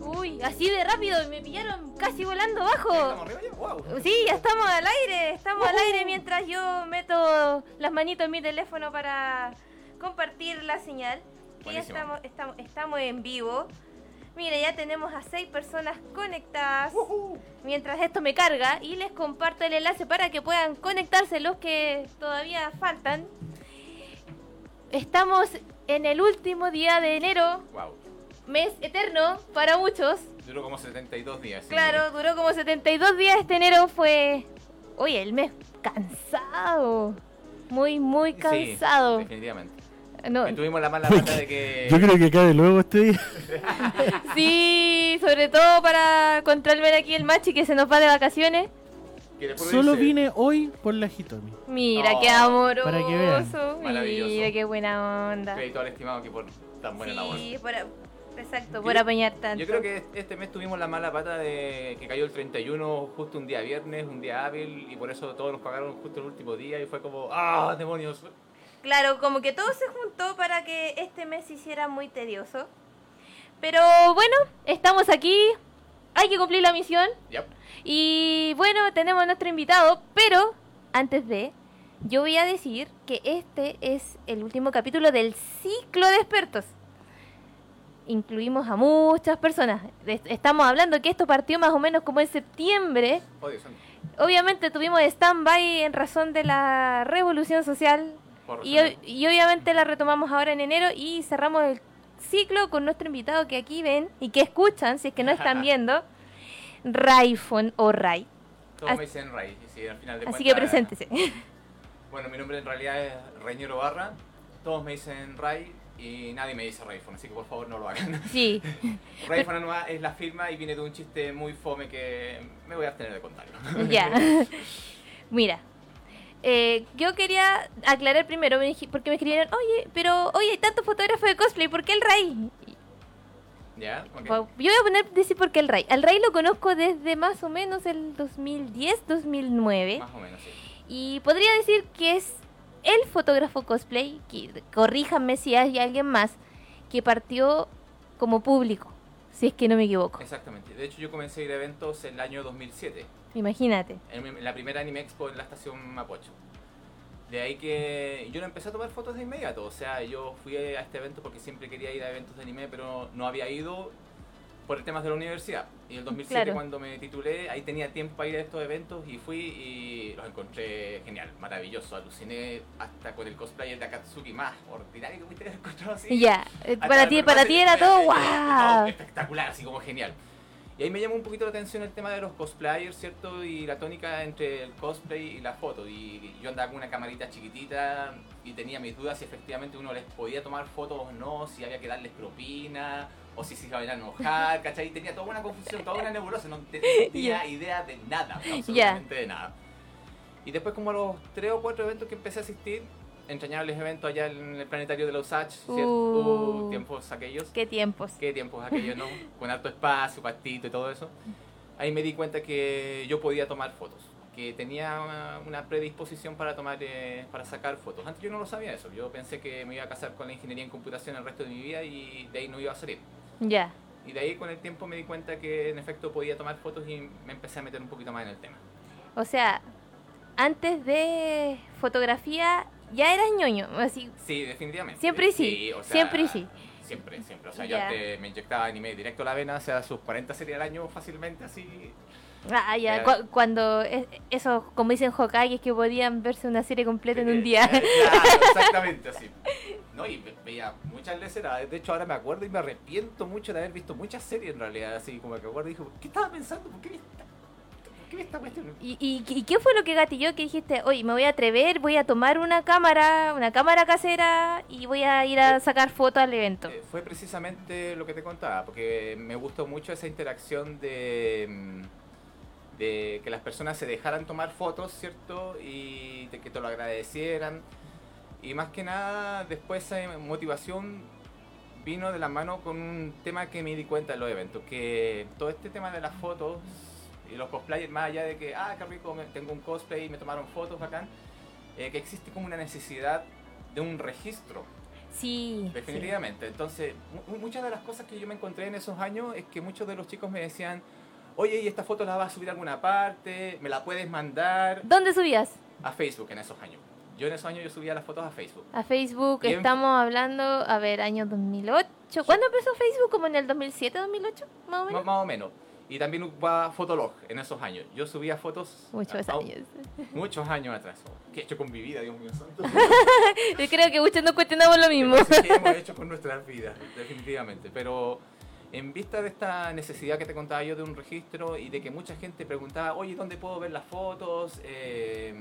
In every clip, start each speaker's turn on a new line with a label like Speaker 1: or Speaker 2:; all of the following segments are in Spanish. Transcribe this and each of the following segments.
Speaker 1: Uy, así de rápido, me pillaron casi volando bajo.
Speaker 2: ¿Estamos arriba ya? Wow.
Speaker 1: Sí, ya estamos al aire, estamos al aire mientras yo meto las manitos en mi teléfono para compartir la señal. Que ya estamos, estamos, estamos en vivo. Mire, ya tenemos a seis personas conectadas mientras esto me carga y les comparto el enlace para que puedan conectarse los que todavía faltan. Estamos en el último día de enero,
Speaker 2: Wow.
Speaker 1: mes eterno para muchos.
Speaker 2: Duró como 72 días. sí.
Speaker 1: Claro, duró como 72 días. Este enero fue. Oye, el mes cansado. Muy, muy
Speaker 2: Sí,
Speaker 1: cansado.
Speaker 2: definitivamente.
Speaker 1: No,
Speaker 2: Y tuvimos la mala pata de que.
Speaker 3: Yo creo que cae luego este día.
Speaker 1: sí, sobre todo para controlar aquí el machi que se nos va de vacaciones.
Speaker 3: Solo
Speaker 2: dice-
Speaker 3: vine hoy por la Hitomi.
Speaker 1: Mira,
Speaker 2: Oh,
Speaker 1: qué amoroso.
Speaker 3: para que vean.
Speaker 2: Maravilloso.
Speaker 1: Mira, qué buena onda.
Speaker 2: Crédito al estimado que por tan buena labor.
Speaker 1: Sí, por, a- exacto,
Speaker 2: Yo-
Speaker 1: por apañar tanto.
Speaker 2: Yo creo que este mes tuvimos la mala pata de que cayó el 31 justo un día viernes, un día hábil, y por eso todos nos pagaron justo el último día y fue como, ¡ah, demonios!
Speaker 1: Claro, como que todo se juntó para que este mes se hiciera muy tedioso. Pero bueno, estamos aquí. Hay que cumplir la misión.
Speaker 2: Yep.
Speaker 1: Y bueno, tenemos a nuestro invitado, pero antes de, yo voy a decir que este es el último capítulo del ciclo de expertos. Incluimos a muchas personas. Es- Estamos hablando que esto partió más o menos como en septiembre. Obviamente tuvimos stand-by en razón de la revolución social. Y, obviamente la retomamos ahora en enero y cerramos el ciclo con nuestro invitado que aquí ven y que escuchan, si es que no están viendo, Raifon o Ray.
Speaker 2: Todos me dicen Ray, y sí, al final de
Speaker 1: Así que preséntese.
Speaker 2: Bueno, mi nombre en realidad es Reñero Barra, todos me dicen Ray y nadie me dice Rayfon, así que por favor no lo hagan.
Speaker 1: Sí,
Speaker 2: Rayfon es la firma y viene de un chiste muy fome que me voy a abstener de contarlo.
Speaker 1: ya. Mira, eh, yo quería aclarar primero, porque me escribieron, oye, pero, oye, hay tantos fotógrafos de cosplay, ¿por qué el Ray?
Speaker 2: ¿Ya? Ok.
Speaker 1: Yo voy a poner decir por qué el Ray. Al Ray lo conozco desde más o menos el 2010-2009.
Speaker 2: Más o menos, sí.
Speaker 1: Y podría decir que es el fotógrafo cosplay, que, corríjanme si hay alguien más, que partió como público, si es que no me equivoco.
Speaker 2: Exactamente. De hecho, yo comencé a ir a eventos en el año 2007,
Speaker 1: Imagínate.
Speaker 2: en la primera Anime Expo en la estación Mapocho. De ahí que yo no empecé a tomar fotos de inmediato. O sea, yo fui a este evento porque siempre quería ir a eventos de anime, pero no había ido por temas de la universidad. Y el 2007
Speaker 1: Claro.
Speaker 2: cuando me titulé, ahí tenía tiempo para ir a estos eventos y fui y los encontré genial, maravilloso. Aluciné hasta con el cosplayer de Akatsuki más ordinario que pudiste encontrado así.
Speaker 1: Ya, eh, para ti, para ti era todo wow.
Speaker 2: no, espectacular, así como genial. Y ahí me llamó un poquito la atención el tema de los cosplayers, ¿cierto? Y la tónica entre el cosplay y la foto. Y yo andaba con una camarita chiquitita y tenía mis dudas si efectivamente uno les podía tomar fotos o no, si había que darles propina o si se iban a enojar, ¿cachai? Tenía toda una confusión, toda una nebulosa, no tenía idea de nada, absolutamente de nada. Y después como a los tres o cuatro eventos que empecé a asistir, entrañables eventos allá en el planetario de los H, ¿cierto?
Speaker 1: Uh.
Speaker 2: Uh, tiempos aquellos.
Speaker 1: Qué tiempos.
Speaker 2: Qué tiempos aquellos, ¿no? Con harto espacio, pastito y todo eso. Ahí me di cuenta que yo podía tomar fotos, que tenía una, una predisposición para tomar, eh, para sacar fotos. Antes yo no lo sabía eso. Yo pensé que me iba a casar con la ingeniería en computación el resto de mi vida y de ahí no iba a salir.
Speaker 1: Ya.
Speaker 2: Y de ahí con el tiempo me di cuenta que en efecto podía tomar fotos y me empecé a meter un poquito más en el tema.
Speaker 1: O sea, antes de fotografía ya eras ñoño, así.
Speaker 2: Sí, definitivamente.
Speaker 1: Siempre y sí,
Speaker 2: o sea,
Speaker 1: siempre y sí.
Speaker 2: Siempre, siempre. O sea,
Speaker 1: Ya.
Speaker 2: yo antes me inyectaba anime directo a la vena, o sea, sus 40 series al año fácilmente así.
Speaker 1: Ah, ya, cu- cuando es- eso, como dicen Hokage, que podían verse una serie completa en un
Speaker 2: Eh,
Speaker 1: día.
Speaker 2: eh, Claro, exactamente así. No, y ve- veía muchas leceras. De hecho, ahora me acuerdo y me arrepiento mucho de haber visto muchas series en realidad. Así como que acuerdo y dije, ¿qué estaba pensando? ¿Por qué vi esta, por qué vi esta cuestión?
Speaker 1: ¿Y, y, y qué fue lo que gatilló que dijiste, oye, me voy a atrever, voy a tomar una cámara, una cámara casera y voy a ir a sacar fotos al evento?
Speaker 2: Eh, fue precisamente lo que te contaba, porque me gustó mucho esa interacción de, mm, de que las personas se dejaran tomar fotos, ¿cierto? Y de que te lo agradecieran. Y más que nada, después esa motivación vino de la mano con un tema que me di cuenta en los eventos, que todo este tema de las fotos Y los cosplayers, más allá de que, ah, qué rico, tengo un cosplay y me tomaron fotos bacán, eh, que existe como una necesidad de un registro,
Speaker 1: Sí.
Speaker 2: definitivamente. Entonces, mu- muchas de las cosas que yo me encontré en esos años es que muchos de los chicos me decían, oye, ¿y esta foto la vas a subir a alguna parte? ¿Me la puedes mandar?
Speaker 1: ¿Dónde subías?
Speaker 2: A Facebook en esos años. Yo en esos años yo subía las fotos a Facebook.
Speaker 1: A Facebook.
Speaker 2: Bien.
Speaker 1: Estamos hablando, a ver, año 2008. ¿Cuándo empezó Facebook? ¿Como en el 2007, 2008? Más o menos.
Speaker 2: más o menos. Y también ocupaba Fotolog en esos años. Yo subía fotos
Speaker 1: Muchos
Speaker 2: a- a-
Speaker 1: años.
Speaker 2: muchos años atrás. ¿Qué he hecho con mi vida, Dios mío santo?
Speaker 1: Yo creo que muchos nos cuestionamos lo mismo.
Speaker 2: ¿Qué hemos hecho con nuestras vidas? Definitivamente. Pero en vista de esta necesidad que te contaba yo de un registro y de que mucha gente preguntaba, oye, ¿dónde puedo ver las fotos? Eh,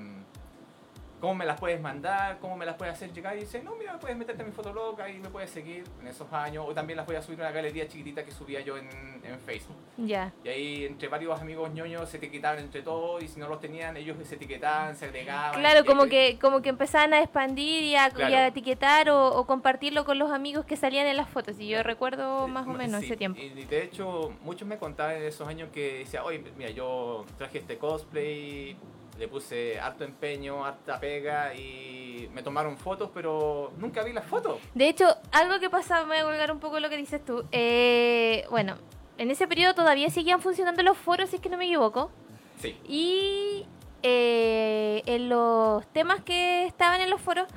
Speaker 2: ¿Cómo me las puedes mandar? ¿Cómo me las puedes hacer llegar? Y dice, no, mira, puedes meterte en mi fotolog y me puedes seguir en esos años. O también las voy a subir a una galería chiquitita que subía yo en, en Facebook.
Speaker 1: ya.
Speaker 2: Y ahí entre varios amigos ñoños se etiquetaban entre todos y si no los tenían ellos se etiquetaban, se agregaban.
Speaker 1: Claro,
Speaker 2: Y-
Speaker 1: como que como que empezaban a expandir y a, y a
Speaker 2: Claro.
Speaker 1: etiquetar o, o compartirlo con los amigos que salían en las fotos. Y yo recuerdo más o menos
Speaker 2: Sí,
Speaker 1: ese tiempo.
Speaker 2: Y de hecho, muchos me contaban en esos años que decía, oye, mira, yo traje este cosplay, le puse harto empeño, harta pega y me tomaron fotos, pero nunca vi las fotos.
Speaker 1: De hecho, algo que pasaba, me voy a colgar un poco lo que dices tú. Eh, bueno, en ese periodo todavía seguían funcionando los foros, si es que no me equivoco.
Speaker 2: Sí.
Speaker 1: Y eh, en los temas que estaban en los foros,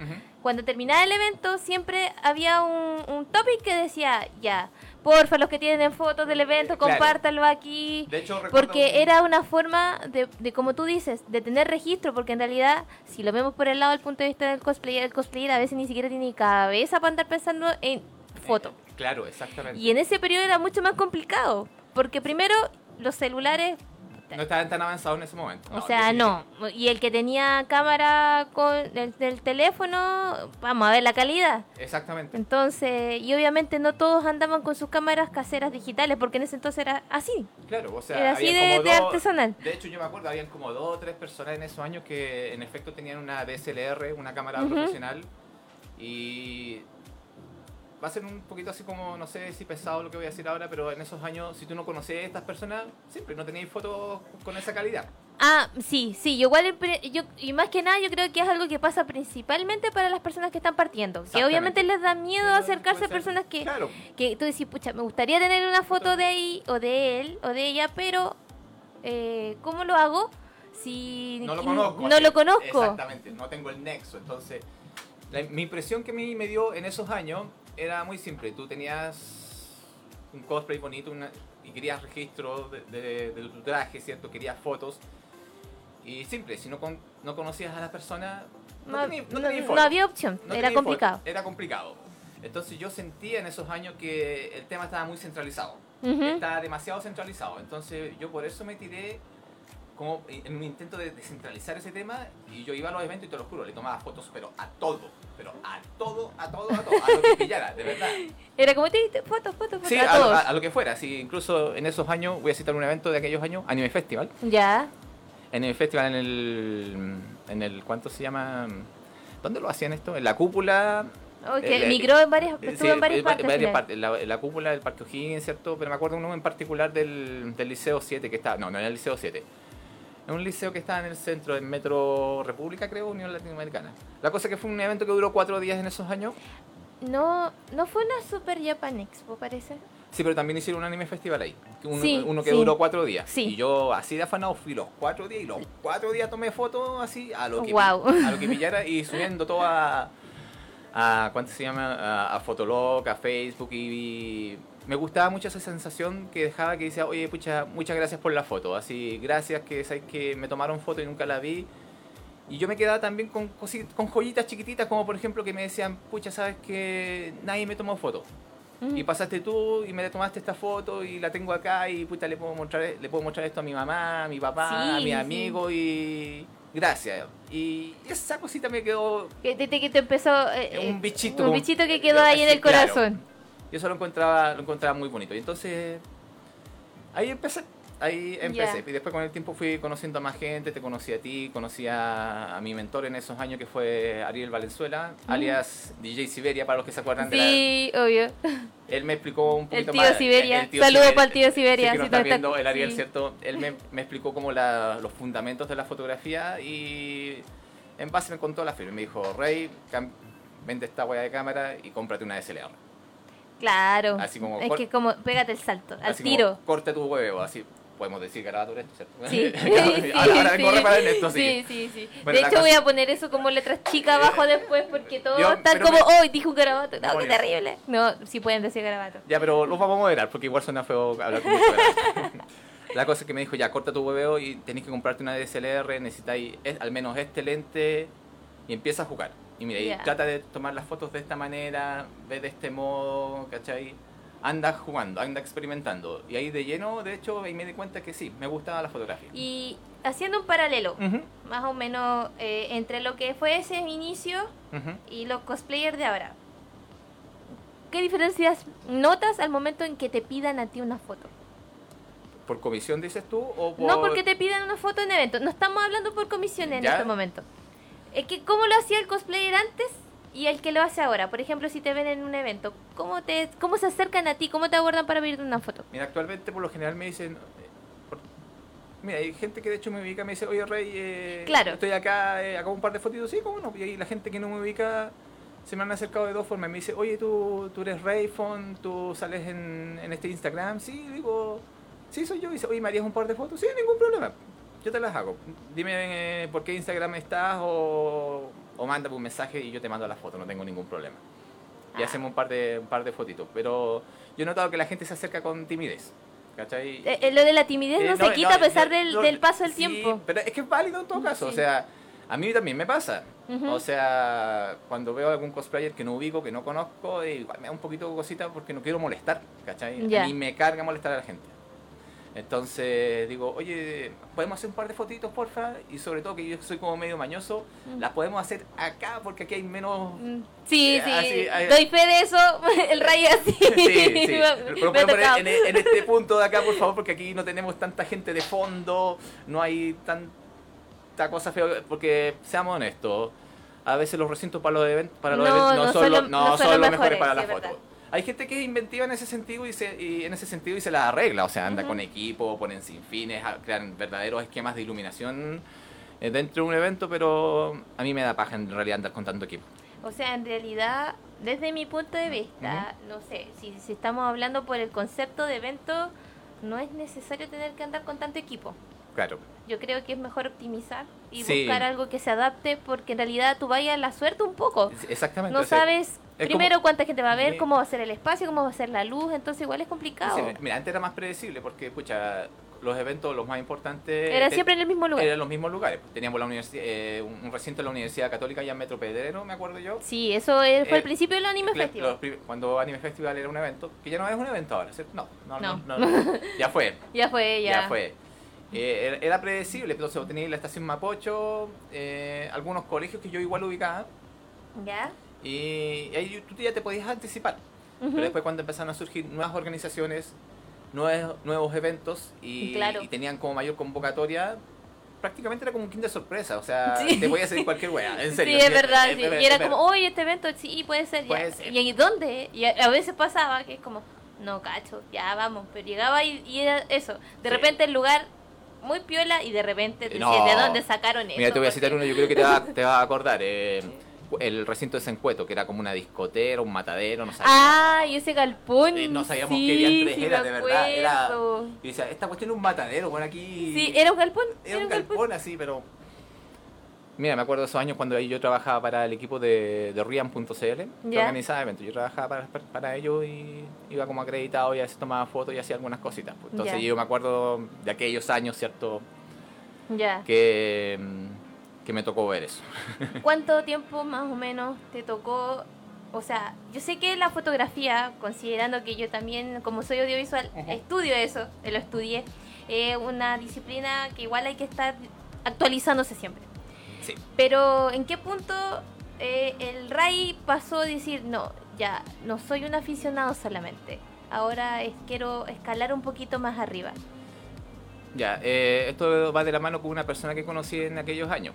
Speaker 1: cuando terminaba el evento, siempre había un, un topic que decía, ya, porfa, los que tienen fotos del evento,
Speaker 2: Claro.
Speaker 1: compártanlo aquí.
Speaker 2: De hecho,
Speaker 1: Porque
Speaker 2: un-
Speaker 1: era una forma de, de, como tú dices, de tener registro, porque en realidad, si lo vemos por el lado del punto de vista del cosplayer, el cosplayer a veces ni siquiera tiene cabeza para andar pensando en foto.
Speaker 2: Claro, exactamente.
Speaker 1: Y en ese periodo era mucho más complicado, porque primero los celulares,
Speaker 2: No estaban tan avanzados en ese momento.
Speaker 1: o sea, no, y el que tenía cámara con el del teléfono, vamos a ver la calidad.
Speaker 2: Exactamente.
Speaker 1: Entonces, y obviamente no todos andaban con sus cámaras caseras digitales, porque en ese entonces era así.
Speaker 2: Claro, o sea,
Speaker 1: Era así de-
Speaker 2: como
Speaker 1: de
Speaker 2: dos-
Speaker 1: artesanal.
Speaker 2: De hecho, yo me acuerdo, habían como dos o tres personas en esos años que en efecto tenían una DSLR, una cámara profesional. Y va a ser un poquito así como, no sé si pesado lo que voy a decir ahora, pero en esos años, si tú no conocías a estas personas, siempre no teníais fotos con esa calidad.
Speaker 1: Ah, sí, sí, yo igual, yo, y más que nada yo creo que es algo que pasa principalmente para las personas que están partiendo, que obviamente les da miedo
Speaker 2: Pero
Speaker 1: acercarse a personas que,
Speaker 2: Claro,
Speaker 1: que tú decís, pucha, me gustaría tener una foto de ahí, o de él, o de ella, pero eh, ¿cómo lo hago? Si
Speaker 2: no lo conozco.
Speaker 1: No lo conozco.
Speaker 2: Exactamente, no tengo el nexo. Entonces, la- mi impresión que a mí me dio en esos años era muy simple. Tú tenías un cosplay bonito una- y querías registro de, de- de tu traje, ¿cierto? Querías fotos. Y simple, si no, con- no conocías a la persona, no,
Speaker 1: No,
Speaker 2: no
Speaker 1: no- había opción, era complicado.
Speaker 2: Era complicado. Entonces yo sentía en esos años que el tema estaba muy centralizado.
Speaker 1: Ujú.
Speaker 2: Está demasiado centralizado. Entonces yo por eso me tiré como en un intento de descentralizar ese tema y yo iba a los eventos y te lo juro, le tomaba fotos, pero a todo, pero a todo, a todo, a todo, a lo que pillara, de verdad.
Speaker 1: Era como, "Ti, ti, fotos, fotos, fotos,
Speaker 2: Sí,
Speaker 1: a
Speaker 2: a, lo- a- a lo que fuera. Sí, incluso en esos años, voy a citar un evento de aquellos años, Anime Festival.
Speaker 1: Ya,
Speaker 2: Anime Festival en el, en el, ¿cuánto se llama? ¿Dónde lo hacían esto? En la cúpula.
Speaker 1: ok,
Speaker 2: El-
Speaker 1: migró en varias,
Speaker 2: Eh,
Speaker 1: estuvo
Speaker 2: sí,
Speaker 1: en varias
Speaker 2: va-
Speaker 1: partes.
Speaker 2: varias. La, la cúpula del Parque O'Higgins, ¿cierto? Pero me acuerdo uno en particular del, del Liceo 7 que está. No, no era el Liceo 7. Es un liceo que está en el centro, en Metro República, creo, Unión Latinoamericana. La cosa es que fue un evento que duró cuatro días en esos años.
Speaker 1: No, no fue una Super Japan Expo, parece.
Speaker 2: Sí, pero también hicieron un anime festival ahí. Uno,
Speaker 1: Sí,
Speaker 2: uno que
Speaker 1: sí.
Speaker 2: duró cuatro días.
Speaker 1: Sí.
Speaker 2: Y yo así de afanado fui los cuatro días y los cuatro días tomé fotos así a lo que, a lo que pillara y subiendo todo a, a ¿cuánto se llama? A, a Fotolog, a Facebook y, me gustaba mucho esa sensación que dejaba que decía, oye, pucha, muchas gracias por la foto. Así, gracias que, sabes que me tomaron foto y nunca la vi. Y yo me quedaba también con, con joyitas chiquititas, como por ejemplo que me decían, pucha, sabes que nadie me tomó foto.
Speaker 1: Ujú.
Speaker 2: Y pasaste tú y me tomaste esta foto y la tengo acá y puta, le puedo mostrar, le puedo mostrar esto a mi mamá, a mi papá, a mi
Speaker 1: sí.
Speaker 2: amigo y gracias. Y esa cosita me quedó
Speaker 1: Que te, te- que te empezó... eh, eh,
Speaker 2: un bichito.
Speaker 1: Un bichito que quedó ahí en el
Speaker 2: claro.
Speaker 1: corazón.
Speaker 2: Y eso lo encontraba, lo encontraba muy bonito. Y entonces ahí empecé. ahí empecé.
Speaker 1: Ya.
Speaker 2: Y después con el tiempo fui conociendo a más gente, te conocí a ti, conocí a, a mi mentor en esos años que fue Ariel Valenzuela, alias DJ Siberia, para los que se acuerdan de la...
Speaker 1: Sí, obvio.
Speaker 2: Él me explicó un
Speaker 1: El
Speaker 2: poquito
Speaker 1: tío
Speaker 2: más.
Speaker 1: Siberia.
Speaker 2: el tío
Speaker 1: Saludos
Speaker 2: Siberia.
Speaker 1: para el tío Siberia.
Speaker 2: Sí, que
Speaker 1: si
Speaker 2: está
Speaker 1: está-
Speaker 2: viendo el Ariel,
Speaker 1: sí.
Speaker 2: ¿cierto? Él me, me explicó como la- los fundamentos de la fotografía y en base me contó la firma. Me dijo, Rey, vende esta hueá de cámara y cómprate una DSLR.
Speaker 1: Claro.
Speaker 2: Así como
Speaker 1: es que como pégate el salto, al
Speaker 2: Así como,
Speaker 1: tiro.
Speaker 2: corta tu huevo, así podemos decir garabato esto, ¿cierto?
Speaker 1: Sí.
Speaker 2: ahora, ahora
Speaker 1: sí,
Speaker 2: vengo a esto,
Speaker 1: sí.
Speaker 2: sí.
Speaker 1: Sí, sí,
Speaker 2: Bueno,
Speaker 1: de hecho, voy a poner eso como letras chicas abajo después porque todos
Speaker 2: Yo-
Speaker 1: están como,
Speaker 2: me-
Speaker 1: ¡oh! Dijo un garabato. No, qué terrible. No, sí pueden decir garabato.
Speaker 2: Ya, pero los vamos a moderar porque igual suena feo hablar con. La cosa es que me dijo, ya, corta tu hueveo y tenés que comprarte una DSLR, necesitáis es- al menos este lente y empieza a jugar. Y mira,
Speaker 1: Ya.
Speaker 2: y trata de tomar las fotos de esta manera, ve de este modo, ¿cachai? Anda jugando, anda experimentando. Y ahí de lleno, de hecho, ahí me di cuenta que sí, me gustaba la fotografía.
Speaker 1: Y haciendo un paralelo,
Speaker 2: Ujú,
Speaker 1: más o menos, eh, entre lo que fue ese inicio
Speaker 2: ujú.
Speaker 1: y los cosplayers de ahora. ¿Qué diferencias notas al momento en que te pidan a ti una foto?
Speaker 2: ¿Por comisión dices tú? O por...
Speaker 1: No porque te pidan una foto en evento. No estamos hablando por comisión en
Speaker 2: Ya.
Speaker 1: este momento. Es que cómo lo hacía el cosplayer antes y el que lo hace ahora. Por ejemplo, si te ven en un evento, ¿cómo te cómo se acercan a ti? ¿Cómo te abordan para pedirte una foto?
Speaker 2: Mira, actualmente por lo general me dicen... eh, por- Mira, hay gente que de hecho me ubica, me dice, oye Rey, eh,
Speaker 1: Claro.
Speaker 2: estoy acá, eh, un par de fotitos, sí, cómo no. Y la gente que no me ubica se me han acercado de dos formas. Me dice, oye, tú, tú eres Rayphone, tú sales en, en este Instagram, sí, digo, sí, soy yo. Y dice, oye, ¿me harías un par de fotos? Sí, ningún problema. Yo te las hago. Dime eh, por qué Instagram estás o, o mándame un mensaje y yo te mando las fotos, no tengo ningún problema. Y
Speaker 1: Ah.
Speaker 2: hacemos un par de un par de fotitos. Pero yo he notado que la gente se acerca con timidez. ¿Cachai?
Speaker 1: Eh, eh, lo de la timidez
Speaker 2: Eh,
Speaker 1: no, se quita a pesar
Speaker 2: yo-
Speaker 1: del,
Speaker 2: no,
Speaker 1: del paso del
Speaker 2: sí,
Speaker 1: tiempo.
Speaker 2: Pero es que es válido en todo caso.
Speaker 1: Sí.
Speaker 2: O sea, a mí también me pasa.
Speaker 1: Ujú.
Speaker 2: O sea, cuando veo algún cosplayer que no ubico, que no conozco, eh, igual me da un poquito cosita porque no quiero molestar. ¿Cachai?
Speaker 1: Ya.
Speaker 2: A mí me carga molestar a la gente. Entonces digo, oye, ¿podemos hacer un par de fotitos, porfa? Y sobre todo que yo soy como medio mañoso,
Speaker 1: Mm.
Speaker 2: las podemos hacer acá porque aquí hay menos
Speaker 1: Mm, Sí,
Speaker 2: Eh,
Speaker 1: sí,
Speaker 2: así, ahí-
Speaker 1: doy fe de eso, el rayo así.
Speaker 2: Sí, sí. Pero poner
Speaker 1: tocado.
Speaker 2: en, en este punto de acá, por favor, porque aquí no tenemos tanta gente de fondo, no hay tanta cosa fea, porque seamos honestos, a veces los recintos para los eventos, para los
Speaker 1: No,
Speaker 2: eventos
Speaker 1: no
Speaker 2: no,
Speaker 1: son lo-
Speaker 2: los,
Speaker 1: no son los
Speaker 2: mejores
Speaker 1: mejores,
Speaker 2: para
Speaker 1: sí,
Speaker 2: la foto.
Speaker 1: verdad.
Speaker 2: Hay gente que es inventiva en ese sentido y, se, y en ese sentido y se la arregla, o sea, anda con equipo, ponen sin fines, a- crean verdaderos esquemas de iluminación eh, dentro de un evento, pero a mí me da paja en realidad andar con tanto equipo.
Speaker 1: O sea, en realidad, desde mi punto de vista, no sé, si, si estamos hablando por el concepto de evento, no es necesario tener que andar con tanto equipo.
Speaker 2: Claro.
Speaker 1: Yo creo que es mejor optimizar y
Speaker 2: Sí.
Speaker 1: buscar algo que se adapte porque en realidad tú vayas a la suerte un poco.
Speaker 2: Exactamente.
Speaker 1: No sabes
Speaker 2: es
Speaker 1: primero
Speaker 2: como-
Speaker 1: cuánta gente va a ver, cómo va a ser el espacio, cómo va a ser la luz, entonces igual es complicado.
Speaker 2: Sí, mira, antes era más predecible porque, escucha, los eventos, los más importantes...
Speaker 1: Era
Speaker 2: te-
Speaker 1: siempre en el mismo lugar.
Speaker 2: Eran los mismos lugares. Teníamos la universidad, eh, un un recinto de la Universidad Católica allá en Metro Pedrero, me acuerdo yo.
Speaker 1: Sí, eso es- fue
Speaker 2: Eh,
Speaker 1: el principio del Anime Festival.
Speaker 2: los cuando Anime Festival era un evento, que ya no es un evento ahora, ¿cierto? No, no, no,
Speaker 1: No.
Speaker 2: no, ya fue,
Speaker 1: Ya fue, ya.
Speaker 2: ya, fue. Eh, era, predecible, entonces teníais la estación Mapocho, eh, algunos colegios que yo igual ubicaba,
Speaker 1: ¿Ya?
Speaker 2: Y ahí tú ya te podías anticipar. Pero después cuando empezaron a surgir nuevas organizaciones, nuevos, nuevos eventos y,
Speaker 1: Claro.
Speaker 2: y tenían como mayor convocatoria, prácticamente era como un kinder sorpresa. O sea,
Speaker 1: Sí.
Speaker 2: te voy a hacer cualquier wea, en serio.
Speaker 1: Sí, es verdad.
Speaker 2: Eh,
Speaker 1: sí.
Speaker 2: eh,
Speaker 1: Y era
Speaker 2: eh,
Speaker 1: como, oye, este evento, sí, puede ser. ya.
Speaker 2: Puede ser.
Speaker 1: ¿Y en dónde? Y a, veces pasaba que es como, no, cacho, ya vamos. Pero llegaba y, y era eso. De
Speaker 2: Sí.
Speaker 1: repente el lugar muy piola y de repente te
Speaker 2: No.
Speaker 1: decías, ¿de dónde sacaron eso?
Speaker 2: Mira, te voy a citar uno, yo creo que te va, te va a acordar. eh, el recinto de Sencueto, que era como una discotera, un matadero, no sabía.
Speaker 1: Ah, y ese galpón.
Speaker 2: Eh, no sabíamos
Speaker 1: sí,
Speaker 2: qué diantres
Speaker 1: sí,
Speaker 2: era, de verdad. Era, y decía, esta cuestión es un matadero, bueno, aquí.
Speaker 1: Sí, era un galpón.
Speaker 2: Era un galpón así, pero. Mira, me acuerdo de esos años cuando yo trabajaba para el equipo de, de Rian.cl, que organizaba eventos. Yo trabajaba para, ellos y iba como acreditado y a veces tomaba fotos y hacía algunas cositas. pues. Entonces
Speaker 1: Ya.
Speaker 2: yo me acuerdo de aquellos años, ¿cierto?
Speaker 1: Ya.
Speaker 2: Que, que me tocó ver eso.
Speaker 1: ¿Cuánto tiempo más o menos te tocó? O sea, yo sé que la fotografía, considerando que yo también, como soy audiovisual,
Speaker 2: Ujú.
Speaker 1: estudio eso, eh, lo estudié, es una disciplina que igual hay que estar actualizándose siempre.
Speaker 2: Sí.
Speaker 1: Pero ¿en qué punto eh, el RAI pasó a decir, no, ya, no soy un aficionado solamente, ahora es, quiero escalar un poquito más arriba?
Speaker 2: Ya, eh, esto va de la mano con una persona que conocí en aquellos años,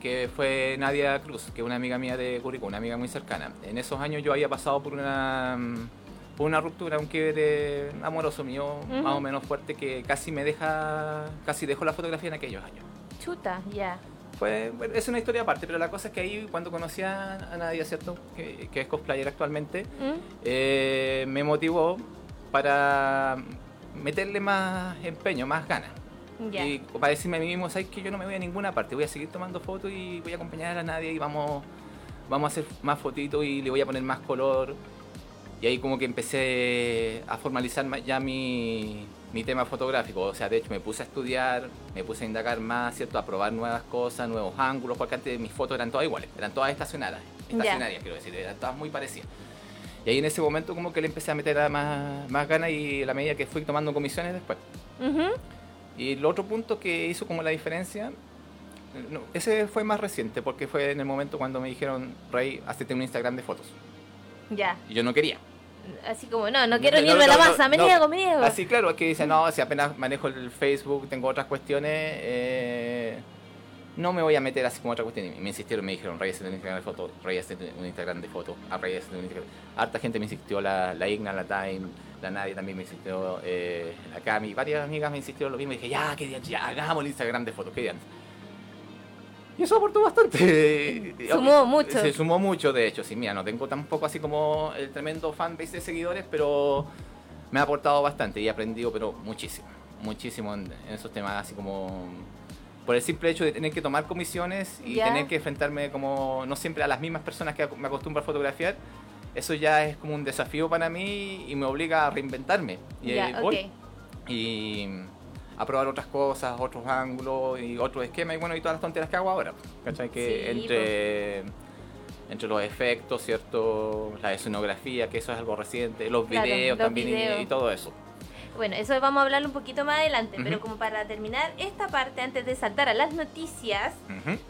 Speaker 2: que fue Nadia Cruz, que es una amiga mía de Curicó, una amiga muy cercana. En esos años yo había pasado por una, mm, por una ruptura, un quiebre amoroso mío, más o menos fuerte, que casi me deja, casi dejó la fotografía en aquellos años.
Speaker 1: Chuta, ya.
Speaker 2: Fue, bueno, es una historia aparte, pero la cosa es que ahí cuando conocí a Nadia, ¿cierto? Que, que es cosplayer actualmente, eh, me motivó para meterle más empeño, más ganas. Y para decirme a mí mismo, ¿sabes que Yo no me voy a ninguna parte, voy a seguir tomando fotos y voy a acompañar a nadie y vamos, vamos a hacer más fotitos y le voy a poner más color. Y ahí como que empecé a formalizar ya mi, mi tema fotográfico. O sea, de hecho me puse a estudiar, me puse a indagar más, ¿cierto? A probar nuevas cosas, nuevos ángulos, porque antes mis fotos eran todas iguales, eran todas estacionadas, estacionarias quiero decir, eran todas muy parecidas. Y ahí en ese momento como que le empecé a meter a más, más ganas y a la medida que fui tomando comisiones después. Y el otro punto que hizo como la diferencia, no, ese fue más reciente, porque fue en el momento cuando me dijeron, Rey, hazte un Instagram de fotos.
Speaker 1: Ya.
Speaker 2: Y yo no quería.
Speaker 1: Así como, no, no quiero
Speaker 2: No,
Speaker 1: ni irme a la masa, me niego, me niego.
Speaker 2: Así, claro, es que dice, no, si apenas manejo el Facebook, tengo otras cuestiones, eh, no me voy a meter así como otra cuestión. Y me insistieron, me dijeron, hazte un Instagram de fotos, Rey, hazte un Instagram de fotos, ah, hazte un Instagram. Harta gente me insistió, la, la Igna, la Time, la Nadia también me insistió, eh, la Cami, varias amigas me insistieron lo mismo. Y dije, ya, que ya, hagamos el Instagram de fotos, que diantre. Y eso aportó bastante.
Speaker 1: Sumó mucho.
Speaker 2: Se sumó mucho, de hecho. Sí, mira, no tengo tampoco así como el tremendo fanbase de seguidores, pero me ha aportado bastante y he aprendido, pero muchísimo. Muchísimo en, en esos temas, así como por el simple hecho de tener que tomar comisiones y tener que enfrentarme como no siempre a las mismas personas que me acostumbro a fotografiar. Eso ya es como un desafío para mí y me obliga a reinventarme. Y ahí y a probar otras cosas, otros ángulos y otros esquemas y bueno, y todas las tonteras que hago ahora. ¿Cachai? Que
Speaker 1: Sí,
Speaker 2: entre, entre los efectos, ¿cierto? La escenografía, que eso es algo reciente, los
Speaker 1: Claro,
Speaker 2: videos
Speaker 1: los
Speaker 2: también. Y, todo eso.
Speaker 1: Bueno, eso vamos a hablarlo un poquito más adelante, pero
Speaker 2: Ujú.
Speaker 1: como para terminar esta parte, antes de saltar a las noticias,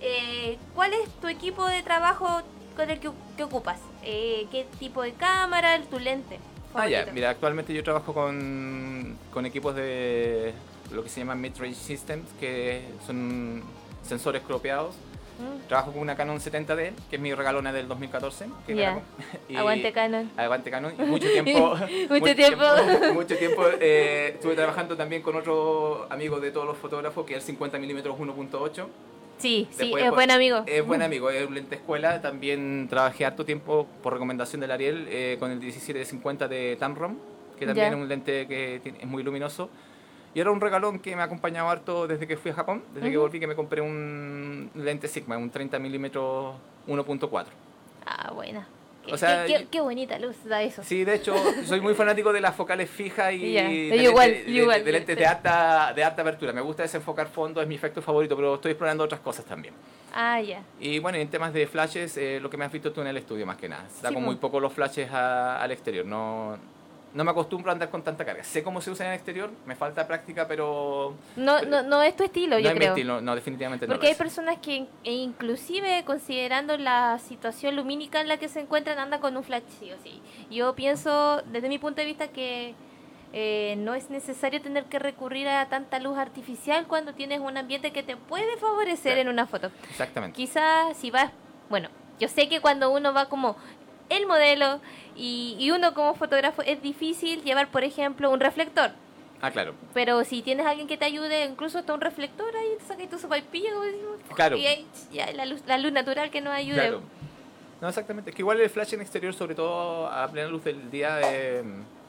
Speaker 1: eh, ¿cuál es tu equipo de trabajo con el que, que ocupas? Eh, ¿Qué tipo de cámara, tu lente?
Speaker 2: Ah, ya,
Speaker 1: favorito?
Speaker 2: mira, actualmente yo trabajo con, con equipos de lo que se llama mid-range systems, que son sensores cropeados.
Speaker 1: Mm,
Speaker 2: Trabajo con una Canon 70D, que es mi regalona del 2014. Que com- y-
Speaker 1: Aguante Canon.
Speaker 2: Aguante Canon. Y mucho tiempo.
Speaker 1: Mucho tiempo.
Speaker 2: mucho tiempo eh, estuve trabajando también con otro amigo de todos los fotógrafos, que es el 50 mm 1.8.
Speaker 1: Sí, sí,
Speaker 2: Después,
Speaker 1: es
Speaker 2: pues,
Speaker 1: buen amigo.
Speaker 2: Es buen amigo, es un lente escuela. También trabajé harto tiempo por recomendación del Ariel eh, con el 1750 de Tamron, que también
Speaker 1: Ya.
Speaker 2: es un lente que es muy luminoso. Y era un regalón que me ha acompañado harto desde que fui a Japón, desde que
Speaker 1: Ujú.
Speaker 2: volví que me compré un lente Sigma, un 30 milímetros 1.4.
Speaker 1: Ah, buena. Qué,
Speaker 2: O sea,
Speaker 1: qué- qué- qué bonita luz da eso.
Speaker 2: Sí, de hecho, soy muy fanático de las focales fijas y de, lentes-
Speaker 1: igual,
Speaker 2: de-
Speaker 1: yo igual,
Speaker 2: de lentes
Speaker 1: sí.
Speaker 2: de alta, de alta apertura. Me gusta desenfocar fondo, es mi efecto favorito, pero estoy explorando otras cosas también.
Speaker 1: Ah, ya.
Speaker 2: Y bueno, en temas de flashes, eh, lo que me has visto tú en el estudio más que nada. Saco
Speaker 1: po.
Speaker 2: muy poco los flashes a- al exterior. No, no me acostumbro a andar con tanta carga. Sé cómo se usa en el exterior, me falta práctica, pero
Speaker 1: No, no, no es tu estilo,
Speaker 2: no
Speaker 1: yo
Speaker 2: es mi
Speaker 1: creo.
Speaker 2: estilo. No, definitivamente
Speaker 1: Porque
Speaker 2: no. lo
Speaker 1: hay
Speaker 2: es.
Speaker 1: personas que, e inclusive considerando la situación lumínica en la que se encuentran, andan con un flash sí o sí. Yo pienso, desde mi punto de vista, que eh, no es necesario tener que recurrir a tanta luz artificial cuando tienes un ambiente que te puede favorecer
Speaker 2: Claro.
Speaker 1: en una foto.
Speaker 2: Exactamente.
Speaker 1: Quizás si vas, bueno, yo sé que cuando uno va como el modelo y, y uno como fotógrafo es difícil llevar, por ejemplo, un reflector.
Speaker 2: Ah, claro.
Speaker 1: Pero si tienes a alguien que te ayude, incluso hasta un reflector, ahí te sacas tu sopaipilla, como decimos.
Speaker 2: Claro.
Speaker 1: Y ahí ya la luz, la luz natural que nos ayude.
Speaker 2: Claro. No, exactamente. Es que igual el flash en exterior, sobre todo a plena luz del día, eh,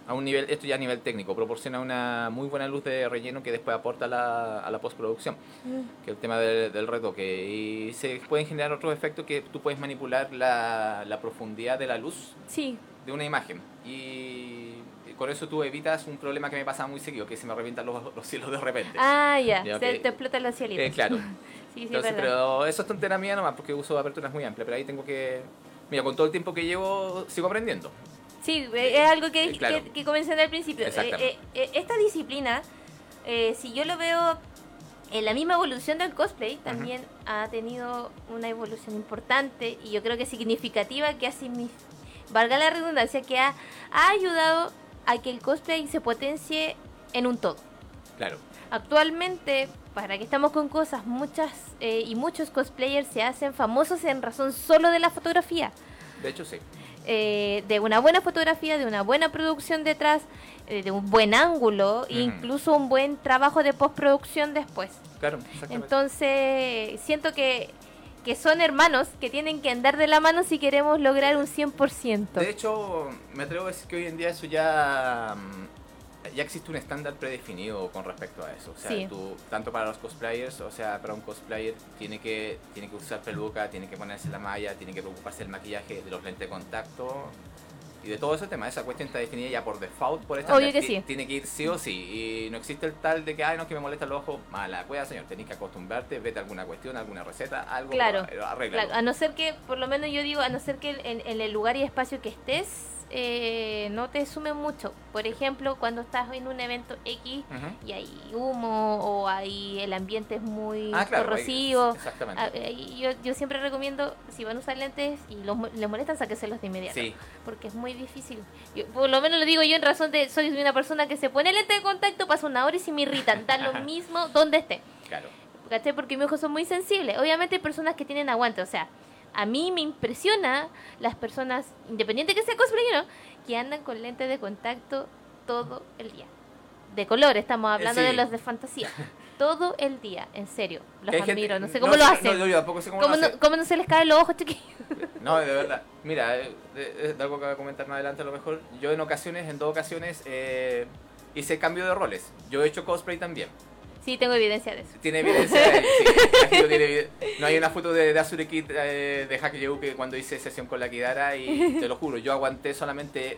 Speaker 2: a un nivel, esto ya a nivel técnico, proporciona una muy buena luz de relleno que después aporta a la, a la postproducción,
Speaker 1: Mm,
Speaker 2: que es el tema del, del retoque. Y se pueden generar otros efectos que tú puedes manipular la, la profundidad de la luz
Speaker 1: Sí,
Speaker 2: de una imagen. Y con eso tú evitas un problema que me pasa muy seguido, que se me revientan los, los cielos de repente.
Speaker 1: ah, ya,
Speaker 2: Ya,
Speaker 1: te,
Speaker 2: ok.
Speaker 1: te explotan los cielitos.
Speaker 2: Eh, claro.
Speaker 1: Sí, sí,
Speaker 2: Entonces, pero eso es tontera mía nomás, porque uso aperturas muy amplias, pero ahí tengo que... Mira, con todo el tiempo que llevo, sigo aprendiendo.
Speaker 1: Sí, eh, es algo que,
Speaker 2: claro.
Speaker 1: que, que comencé al principio. Eh, eh, eh, esta disciplina, eh, si yo lo veo en la misma evolución del cosplay, también ha tenido una evolución importante y yo creo que significativa que ha valga la redundancia, que ha, ha ayudado a que el cosplay se potencie en un todo.
Speaker 2: Claro.
Speaker 1: Actualmente, para que estamos con cosas, muchas eh, y muchos cosplayers se hacen famosos en razón solo de la fotografía.
Speaker 2: De hecho, sí.
Speaker 1: Eh, de una buena fotografía, de una buena producción detrás, eh, de un buen ángulo,
Speaker 2: Ujú.
Speaker 1: incluso un buen trabajo de postproducción después.
Speaker 2: Claro, exactamente.
Speaker 1: Entonces, siento que, que son hermanos que tienen que andar de la mano si queremos lograr un 100%.
Speaker 2: De hecho, me atrevo a decir que hoy en día eso ya mm, ya existe un estándar predefinido con respecto a eso. O sea,
Speaker 1: Sí.
Speaker 2: tú, tanto para los cosplayers, o sea, para un cosplayer tiene que tiene que usar peluca, tiene que ponerse la malla, tiene que preocuparse del maquillaje, de los lentes de contacto y de todo ese tema. Esa cuestión está definida ya por default por estándar.
Speaker 1: Obvio que sí.
Speaker 2: Tiene que ir sí o sí. Y no existe el tal de que, ay, no, que me molesta el ojo. Mala cueva, señor. Tenés que acostumbrarte, vete a alguna cuestión, alguna receta, algo.
Speaker 1: Claro,
Speaker 2: pero arréglalo.
Speaker 1: Claro, a no ser que, por lo menos yo digo, a no ser que en, en el lugar y espacio que estés eh, no te sume mucho. Por ejemplo, cuando estás en un evento X y hay humo o hay el ambiente es muy
Speaker 2: Ah, claro,
Speaker 1: corrosivo.
Speaker 2: Exactamente.
Speaker 1: ah, yo, yo siempre recomiendo, si van a usar lentes y los, les molestan, sáquenselos de inmediato.
Speaker 2: Sí,
Speaker 1: Porque es muy difícil. Yo- por lo menos lo digo yo en razón de, soy una persona que se pone lente de contacto, pasa una hora y se me irritan. Da lo mismo donde esté.
Speaker 2: claro.
Speaker 1: Porque mis ojos son muy sensibles. Obviamente hay personas que tienen aguante. O sea, a mí me impresiona las personas, independiente que sea cosplay o no, que andan con lentes de contacto todo el día. De color, estamos hablando
Speaker 2: sí.
Speaker 1: de los de fantasía. Todo el día, en serio. Los
Speaker 2: hay gente-
Speaker 1: admiro. No sé cómo lo
Speaker 2: no,
Speaker 1: hacen.
Speaker 2: No, yo tampoco sé cómo,
Speaker 1: ¿Cómo
Speaker 2: lo
Speaker 1: no,
Speaker 2: hacen.
Speaker 1: cómo no se les caen los ojos, chiquillos?
Speaker 2: No, de verdad. Mira, eh, de, de algo que voy a comentar más adelante a lo mejor. Yo en ocasiones, en dos ocasiones, eh, hice cambio de roles. Yo he hecho cosplay también.
Speaker 1: Sí, tengo evidencia de eso.
Speaker 2: Tiene evidencia. de- sí, tiene no hay una foto de, de Azure Kid eh, de Hack You que cuando hice sesión con la Kidara y te lo juro, yo aguanté solamente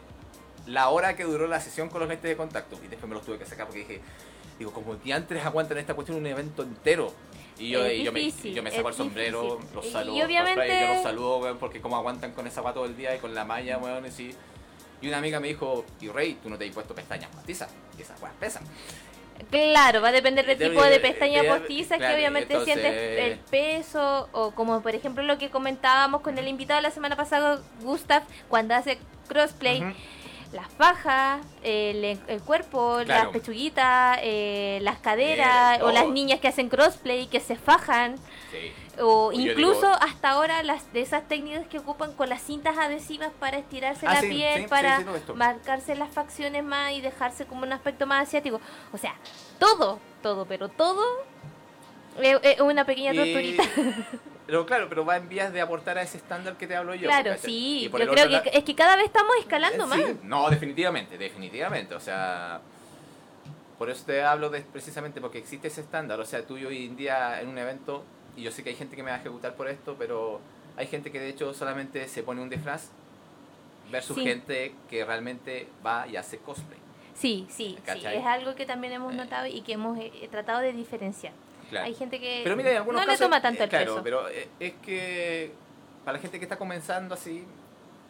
Speaker 2: la hora que duró la sesión con los lentes de contacto y después me los tuve que sacar porque dije, digo, como diantres aguantan esta cuestión un evento entero. Y yo, y yo, me, yo me saco el sombrero,
Speaker 1: difícil.
Speaker 2: los saludo,
Speaker 1: y obviamente-
Speaker 2: cosplay, yo los saludo, weón, porque como aguantan con esa todo el día y con la malla, weón, y sí. Y una amiga me dijo, y Rey, tú no te has puesto pestañas postizas, y esas weas pesan.
Speaker 1: Claro, va a depender del tipo de pestaña postiza que obviamente
Speaker 2: entonces-
Speaker 1: sientes el peso o como por ejemplo lo que comentábamos con el invitado la semana pasada, Gustav, cuando hace crossplay,
Speaker 2: Ujú.
Speaker 1: las fajas, el, el cuerpo, las
Speaker 2: Claro.
Speaker 1: pechuguitas, eh, las caderas
Speaker 2: Eh,
Speaker 1: o las
Speaker 2: todo.
Speaker 1: niñas que hacen crossplay que se fajan
Speaker 2: Sí.
Speaker 1: O incluso
Speaker 2: digo-
Speaker 1: hasta ahora las de esas técnicas que ocupan con las cintas adhesivas para estirarse
Speaker 2: Ah,
Speaker 1: la
Speaker 2: sí,
Speaker 1: piel,
Speaker 2: sí,
Speaker 1: para
Speaker 2: sí,
Speaker 1: marcarse las facciones más y dejarse como un aspecto más asiático. O sea, todo, todo, pero todo es, una pequeña torturita.
Speaker 2: Pero claro, pero va en vías de aportar a ese estándar que te hablo yo.
Speaker 1: claro, sí, yo creo que
Speaker 2: la-
Speaker 1: es que cada vez estamos escalando
Speaker 2: Eh,
Speaker 1: más.
Speaker 2: no, definitivamente, definitivamente. O sea, por eso te hablo de, precisamente porque existe ese estándar. O sea, tú y hoy en día en un evento, y yo sé que hay gente que me va a ejecutar por esto, pero hay gente que de hecho solamente se pone un disfraz versus
Speaker 1: Sí.
Speaker 2: gente que realmente va y hace cosplay.
Speaker 1: Sí, sí, sí, es algo que también hemos
Speaker 2: Eh.
Speaker 1: notado y que hemos eh, tratado de diferenciar.
Speaker 2: Claro.
Speaker 1: Hay gente que
Speaker 2: Pero mira, en algunos
Speaker 1: no
Speaker 2: casos,
Speaker 1: le toma tanto
Speaker 2: eh,
Speaker 1: el
Speaker 2: claro,
Speaker 1: peso.
Speaker 2: pero eh, es que para la gente que está comenzando así,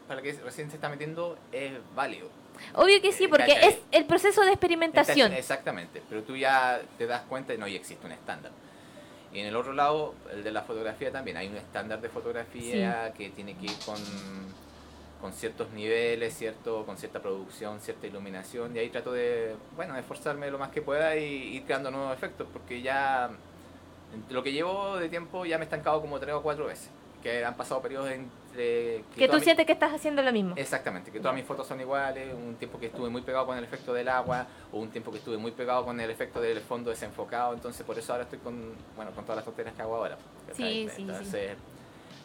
Speaker 2: para la que recién se está metiendo, es válido.
Speaker 1: Obvio que sí,
Speaker 2: eh,
Speaker 1: porque
Speaker 2: ¿cachai?
Speaker 1: es el proceso de experimentación.
Speaker 2: Exactamente, pero tú ya te das cuenta y no, y existe un estándar. Y en el otro lado, el de la fotografía también, hay un estándar de fotografía que tiene que ir con, con ciertos niveles, cierto, con cierta producción, cierta iluminación, y ahí trato de, bueno, esforzarme lo más que pueda y ir creando nuevos efectos, porque ya, lo que llevo de tiempo, ya me he estancado como tres o cuatro veces, que han pasado periodos entre...
Speaker 1: que tú
Speaker 2: todas mi-
Speaker 1: sientes que estás haciendo lo mismo.
Speaker 2: Exactamente, que todas mis fotos son iguales, un tiempo que estuve muy pegado con el efecto del agua, o un tiempo que estuve muy pegado con el efecto del fondo desenfocado, entonces por eso ahora estoy con, bueno, con todas las tonterías que hago ahora.
Speaker 1: Sí, sí,
Speaker 2: Entonces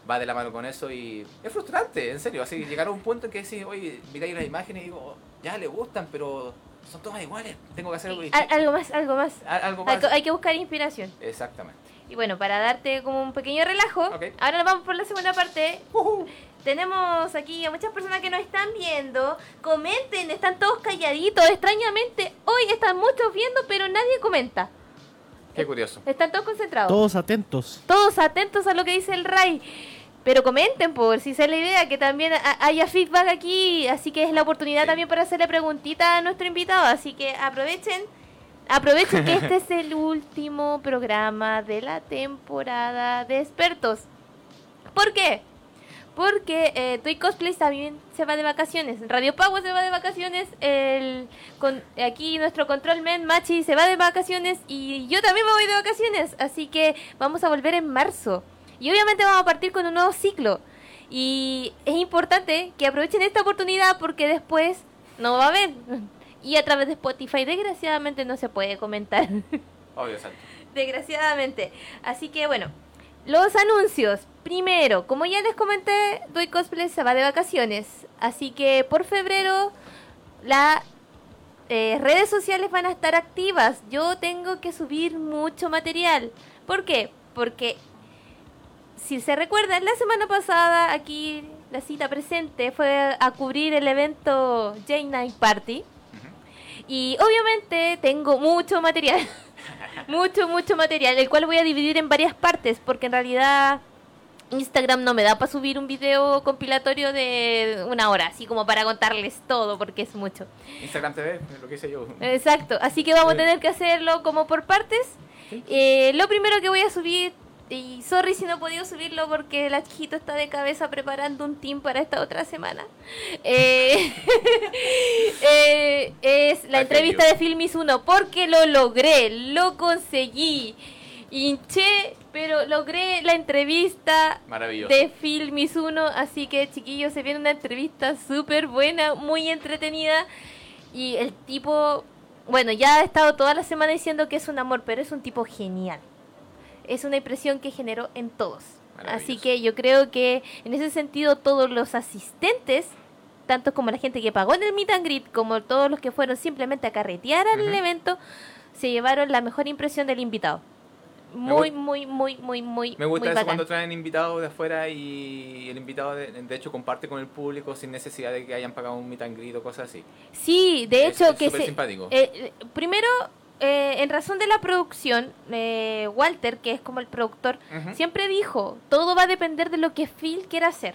Speaker 2: va de la mano con eso y es frustrante, en serio, así llegar a un punto en que decís, oye, miráis las imágenes y digo, "Oh, ya le gustan, pero son todas iguales, tengo que hacer algo
Speaker 1: Al-
Speaker 2: distinto.
Speaker 1: algo más, algo más.
Speaker 2: Al- algo más.
Speaker 1: que- hay que buscar inspiración.
Speaker 2: Exactamente.
Speaker 1: Y bueno, para darte como un pequeño relajo, ahora nos vamos por la segunda parte. Tenemos aquí a muchas personas que nos están viendo. Comenten, están todos calladitos. Extrañamente, hoy están muchos viendo, pero nadie comenta.
Speaker 2: Qué curioso.
Speaker 1: Están todos concentrados.
Speaker 3: Todos atentos.
Speaker 1: Todos atentos a lo que dice el Ray. Pero comenten, por si es la idea, que también ha- haya feedback aquí. Así que es la oportunidad
Speaker 2: Sí.
Speaker 1: también para hacerle preguntita a nuestro invitado. Así que aprovechen. Aprovechen que este es el último programa de la temporada de expertos. ¿Por qué? Porque eh, Toy Cosplay también se va de vacaciones. Radio Power se va de vacaciones. El, con, aquí nuestro control man Machi se va de vacaciones. Y yo también me voy de vacaciones. Así que vamos a volver en marzo. Y obviamente vamos a partir con un nuevo ciclo. Y es importante que aprovechen esta oportunidad porque después no va a haber. Y a través de Spotify, desgraciadamente, no se puede comentar.
Speaker 2: Obvio, exacto.
Speaker 1: desgraciadamente. Así que bueno, los anuncios. Primero, como ya les comenté, Doy Cosplay se va de vacaciones. Así que por febrero las eh, redes sociales van a estar activas. Yo tengo que subir mucho material. ¿Por qué? Porque si se recuerdan, la semana pasada aquí la cita presente fue a cubrir el evento J Night Party. Y obviamente tengo mucho material. mucho, mucho material, el cual voy a dividir en varias partes, porque en realidad Instagram no me da para subir un video compilatorio de una hora, así como para contarles todo, porque es mucho.
Speaker 2: Instagram TV, lo que hice yo.
Speaker 1: Exacto, así que vamos a tener que hacerlo como por partes. Eh, lo primero que voy a subir y sorry si no he podido subirlo porque el chiquito está de cabeza preparando un team para esta otra semana. Eh, eh, es la entrevista de Filmis 1 porque lo logré, lo conseguí. Hinché, pero logré la entrevista de Filmis 1. Así que chiquillos, se viene una entrevista súper buena, muy entretenida. Y el tipo, bueno, ya ha estado toda la semana diciendo que es un amor, pero es un tipo genial es una impresión que generó en todos. Así que yo creo que en ese sentido todos los asistentes, tanto como la gente que pagó en el meet and greet, como todos los que fueron simplemente a carretear al evento, se llevaron la mejor impresión del invitado. Muy, muy, muy, muy, muy.
Speaker 2: Me gusta eso cuando traen invitados de afuera y el invitado, de, hecho, comparte con el público sin necesidad de que hayan pagado un meet and greet o cosas así.
Speaker 1: Sí, de hecho, que se, simpático. Eh, primero, eh, en razón de la producción, eh, Walter, que es como el productor, siempre dijo, todo va a depender de lo que Phil quiera hacer.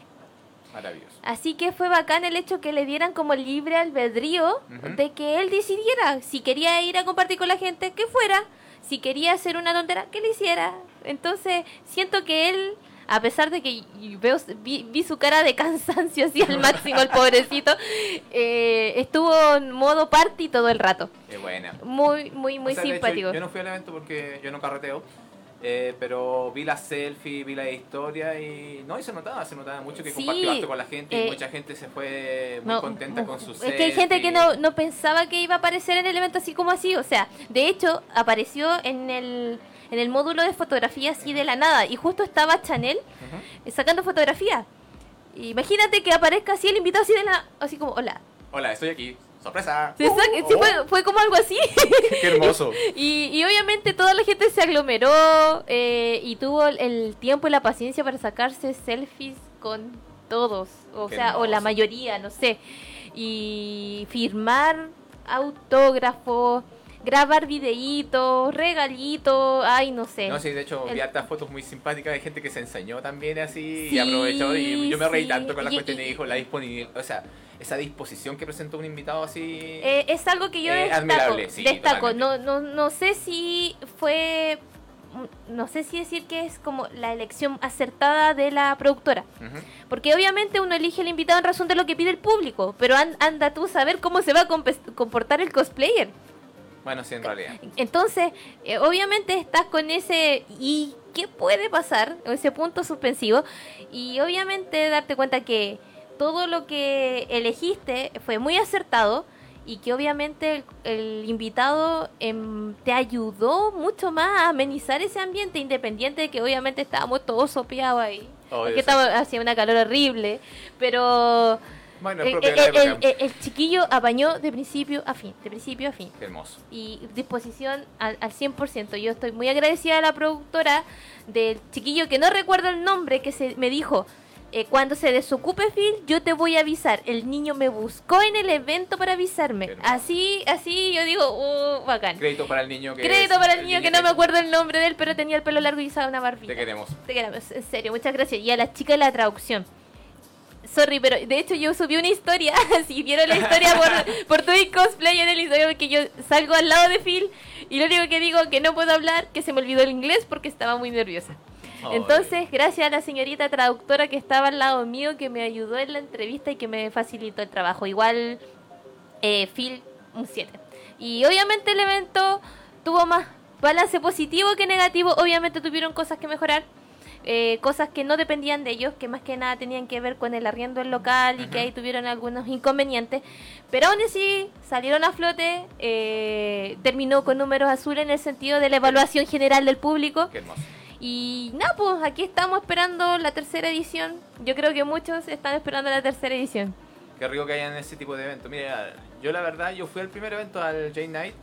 Speaker 2: Maravilloso.
Speaker 1: Así que fue bacán el hecho que le dieran como libre albedrío de que él decidiera si quería ir a compartir con la gente, que fuera, si quería hacer una tontera, que le hiciera. Entonces, siento que él a pesar de que veo, vi, su cara de cansancio así al máximo, el pobrecito, eh, estuvo en modo party todo el rato.
Speaker 2: Qué buena.
Speaker 1: Muy, muy, muy simpático.
Speaker 2: yo no fui al evento porque yo no carreteo. Eh, pero vi la selfie, vi la historia y no, y se notaba, se notaba mucho que compartió con la gente y eh, mucha gente se fue muy contenta con su
Speaker 1: Es que hay gente que no, no pensaba que iba a aparecer en el evento así como así, o sea, de hecho apareció en el en el módulo de fotografía así de la nada. Y justo estaba Chanel sacando fotografía. Imagínate que aparezca así el invitado así de la... Así como, hola.
Speaker 2: Hola, estoy aquí. ¡Sorpresa!
Speaker 1: Sí, fue, como algo así.
Speaker 2: ¡Qué hermoso!
Speaker 1: Y, obviamente toda la gente se aglomeró eh, y tuvo el tiempo y la paciencia para sacarse selfies con todos. O sea, o la mayoría, no sé. Y firmar autógrafos grabar videitos, regalitos, ay, no sé.
Speaker 2: No, sí, de hecho, vi hartas fotos muy simpáticas de gente que se enseñó también así y aprovechó. Y yo me reí tanto con la cuestión y, dijo la disponibilidad, o sea, esa disposición que presentó un invitado así.
Speaker 1: Eh, es algo que yo eh, destaco. destaco. No, no, no sé si fue no sé si decir que es como la elección acertada de la productora. Porque obviamente uno elige el invitado en razón de lo que pide el público, pero anda tú a saber cómo se va a comportar el cosplayer.
Speaker 2: Bueno, sí, en realidad.
Speaker 1: Entonces, eh, obviamente estás con ese ¿y qué puede pasar? Ese punto suspensivo. Y obviamente darte cuenta que todo lo que elegiste fue muy acertado y que obviamente el, invitado em, te ayudó mucho más a amenizar ese ambiente, independiente de que obviamente estábamos todos sopeados ahí. porque estaba, hacía una calor horrible, pero eh, eh, el, el, chiquillo apañó de principio a fin, de principio a fin.
Speaker 2: hermoso.
Speaker 1: Y disposición al, al 100%. Yo estoy muy agradecida a la productora del chiquillo que no recuerdo el nombre, que se me dijo, eh, cuando se desocupe Phil, yo te voy a avisar. El niño me buscó en el evento para avisarme. Así, así yo digo, uh, bacán.
Speaker 2: Crédito para el niño que
Speaker 1: Crédito para el, niño, que no me acuerdo el nombre de él, pero tenía el pelo largo y usaba una barbilla.
Speaker 2: Te queremos.
Speaker 1: Te queremos, en serio, muchas gracias. Y a la chica de la traducción sorry, pero de hecho yo subí una historia, si vieron la historia por, por tu cosplay en el Instagram, que yo salgo al lado de Phil y lo único que digo que no puedo hablar, que se me olvidó el inglés porque estaba muy nerviosa. Entonces, gracias a la señorita traductora que estaba al lado mío, que me ayudó en la entrevista y que me facilitó el trabajo. Igual, eh, Phil, un 7. Y obviamente el evento tuvo más balance positivo que negativo. Obviamente tuvieron cosas que mejorar. Eh, cosas que no dependían de ellos, que más que nada tenían que ver con el arriendo del local y que
Speaker 2: Ujú.
Speaker 1: ahí tuvieron algunos inconvenientes. Pero aún así salieron a flote, eh, terminó con números azules en el sentido de la evaluación general del público.
Speaker 2: Qué hermoso.
Speaker 1: Y nada, pues aquí estamos esperando la tercera edición. Yo creo que muchos están esperando la tercera edición.
Speaker 2: Qué rico que hayan ese tipo de eventos. Mira, yo la verdad, yo fui al primer evento al J Night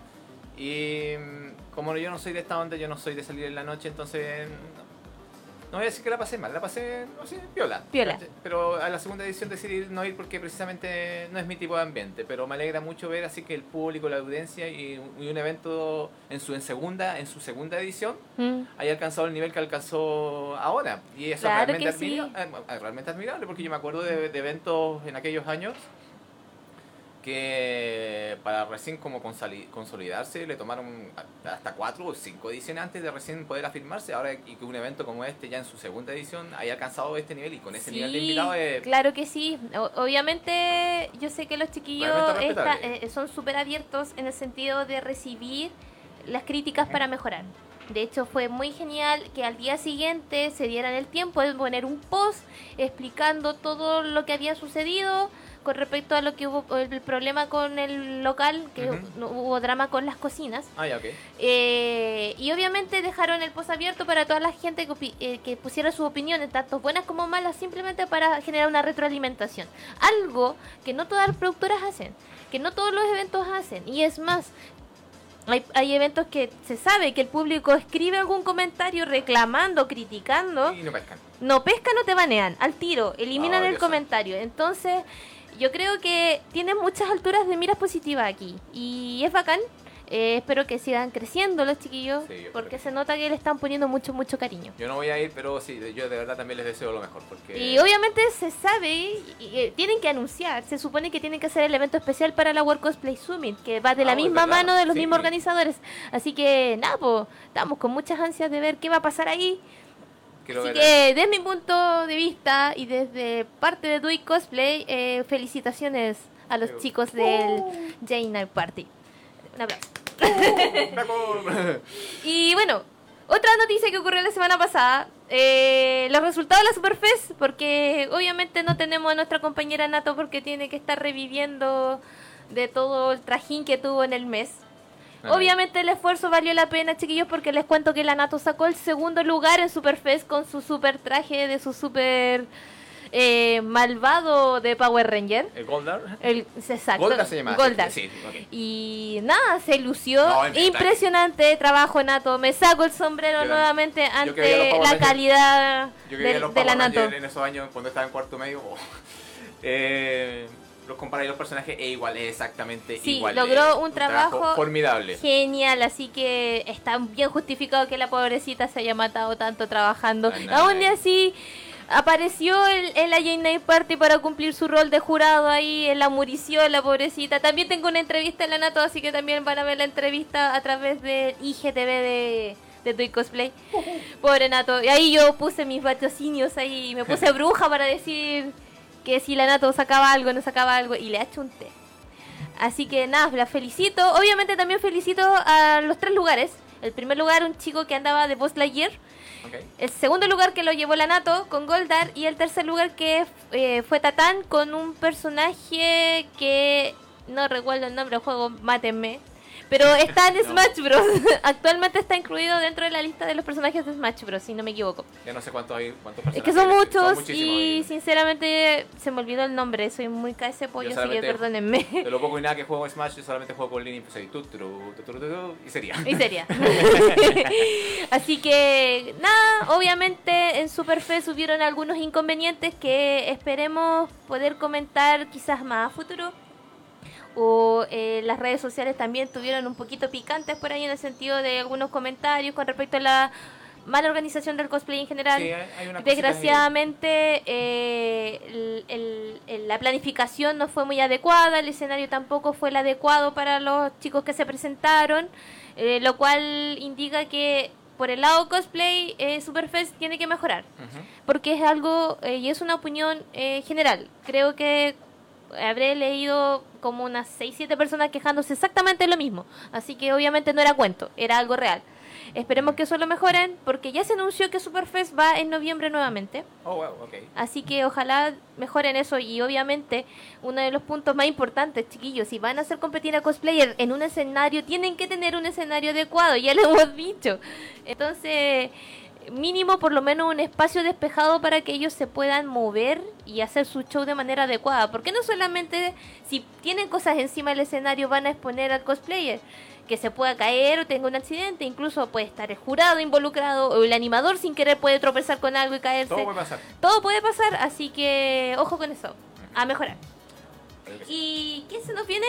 Speaker 2: y mm, como yo no soy de esta onda, yo no soy de salir en la noche, entonces no, voy a decir que la pasé mal, la pasé, no sé, piola.
Speaker 1: Piola.
Speaker 2: Pero a la segunda edición decidí no ir porque precisamente no es mi tipo de ambiente, pero me alegra mucho ver así que el público, la audiencia y, y un evento en su en segunda en su segunda edición
Speaker 1: Mm.
Speaker 2: haya alcanzado el nivel que alcanzó ahora. Y eso
Speaker 1: Claro
Speaker 2: es realmente,
Speaker 1: sí.
Speaker 2: admira- eh, realmente admirable, porque yo me acuerdo de, de eventos en aquellos años que para recién como consolidarse le tomaron hasta cuatro o cinco ediciones antes de recién poder afirmarse. Ahora y que un evento como este ya en su segunda edición haya alcanzado este nivel y con ese nivel de invitados es...
Speaker 1: claro que sí. O- obviamente, yo sé que los chiquillos
Speaker 2: respetable.
Speaker 1: eh, son súper abiertos en el sentido de recibir las críticas para mejorar. De hecho, fue muy genial que al día siguiente se dieran el tiempo de poner un post explicando todo lo que había sucedido con respecto a lo que hubo el problema con el local, que hubo drama con las cocinas.
Speaker 2: Ah, ya, ok.
Speaker 1: Eh, y obviamente dejaron el post abierto para toda la gente que, eh, que pusiera sus opiniones, tanto buenas como malas, simplemente para generar una retroalimentación. Algo que no todas las productoras hacen, que no todos los eventos hacen. Y es más, hay, hay eventos que se sabe que el público escribe algún comentario reclamando, criticando.
Speaker 2: Y no pescan.
Speaker 1: No pesca, no te banean, al tiro, eliminan
Speaker 2: Ah,
Speaker 1: el comentario. Entonces, yo creo que tienen muchas alturas de miras positivas aquí. Y es bacán. Eh, espero que sigan creciendo los chiquillos,
Speaker 2: Sí,
Speaker 1: porque
Speaker 2: que
Speaker 1: se
Speaker 2: sí.
Speaker 1: nota que le están poniendo mucho, mucho cariño.
Speaker 2: Yo no voy a ir, pero sí, yo de verdad también les deseo lo mejor. Porque...
Speaker 1: Y obviamente se sabe, y, y, eh, tienen que anunciar, se supone que tienen que hacer el evento especial para la World Cosplay Summit, que va de la
Speaker 2: Ah,
Speaker 1: misma mano de los
Speaker 2: sí.
Speaker 1: mismos organizadores. Así que nada, pues, estamos con muchas ansias de ver qué va a pasar ahí.
Speaker 2: Quiero
Speaker 1: Así
Speaker 2: ver-
Speaker 1: que desde mi punto de vista y desde parte de Dui Cosplay, eh, felicitaciones a los chicos del Jane Night Party. Un abrazo. Y bueno, otra noticia que ocurrió la semana pasada, eh, los resultados de la Superfest, porque obviamente no tenemos a nuestra compañera Nato porque tiene que estar reviviendo de todo el trajín que tuvo en el mes. Obviamente el esfuerzo valió la pena, chiquillos, porque les cuento que la Nato sacó el segundo lugar en Superfest con su super traje de su super eh, malvado de Power Ranger.
Speaker 2: ¿El Goldar?
Speaker 1: El, exacto.
Speaker 2: Goldar se llama.
Speaker 1: Goldar.
Speaker 2: Sí, sí, ok.
Speaker 1: Y nada, se lució.
Speaker 2: No.
Speaker 1: Impresionante trabajo, Nato. Me saco el sombrero
Speaker 2: Yo-
Speaker 1: nuevamente ante la calidad
Speaker 2: Yo que
Speaker 1: de, la Nato.
Speaker 2: En esos años cuando estaba en cuarto medio. oh. Eh, los comparáis los personajes e igual, es exactamente
Speaker 1: Sí,
Speaker 2: igual.
Speaker 1: logró un trabajo
Speaker 2: formidable.
Speaker 1: Genial, así que está bien justificado que la pobrecita se haya matado tanto trabajando.
Speaker 2: Nice.
Speaker 1: Aún así, apareció el- en la Jane Night Party para cumplir su rol de jurado ahí, en la murición, la pobrecita. También tengo una entrevista en la Nato, así que también van a ver la entrevista a través del IGTV de, de Toy Cosplay. Pobre Nato. Y ahí yo puse mis vaticinios ahí, me puse bruja para decir que si la Nato sacaba algo, no sacaba algo, y le ha hecho un té. Así que nada, la felicito. Obviamente también felicito a los tres lugares. El primer lugar, un chico que andaba de Boss Lightyear. El segundo lugar que lo llevó la Nato con Goldar. Y el tercer lugar que eh, fue Tatán con un personaje que no recuerdo el nombre del juego, mátenme. Pero está en. Smash Bros. Actualmente está incluido dentro de la lista de los personajes de Smash Bros. Si no me equivoco.
Speaker 2: Ya no sé cuántos hay. Cuántos
Speaker 1: Es que
Speaker 2: personajes
Speaker 1: son muchos y sinceramente se me olvidó el nombre. Soy muy ese pollo, así que perdónenme.
Speaker 2: De lo poco y nada que juego Smash, yo solamente juego con Link y tu, y sería.
Speaker 1: Y sería. Así que, nada, obviamente en Superfest hubieron algunos inconvenientes que esperemos poder comentar quizás más a futuro. O eh, las redes sociales también tuvieron un poquito picantes por ahí en el sentido de algunos comentarios con respecto a la mala organización del cosplay en general.
Speaker 2: Sí, hay-
Speaker 1: Desgraciadamente, eh, el- el- el- la planificación no fue muy adecuada, el escenario tampoco fue el adecuado para los chicos que se presentaron, eh, lo cual indica que por el lado cosplay, eh, Superfest tiene que mejorar. Porque es algo, eh, y es una opinión eh, general. Creo que habré leído como unas 6-7 personas quejándose exactamente de lo mismo. Así que obviamente no era cuento, era algo real. Esperemos que eso lo mejoren, porque ya se anunció que Superfest va en noviembre nuevamente.
Speaker 2: Oh, wow, ok.
Speaker 1: Así que ojalá mejoren eso y obviamente uno de los puntos más importantes, chiquillos, si van a hacer competir a cosplayer en un escenario, tienen que tener un escenario adecuado, ya lo hemos dicho. Entonces, mínimo por lo menos un espacio despejado para que ellos se puedan mover y hacer su show de manera adecuada, porque no solamente si tienen cosas encima del escenario van a exponer al cosplayer, que se pueda caer o tenga un accidente, incluso puede estar el jurado involucrado o el animador sin querer puede tropezar con algo y caerse.
Speaker 2: Todo puede pasar.
Speaker 1: Todo puede pasar, así que ojo con eso, a mejorar. ¿Y qué se nos viene?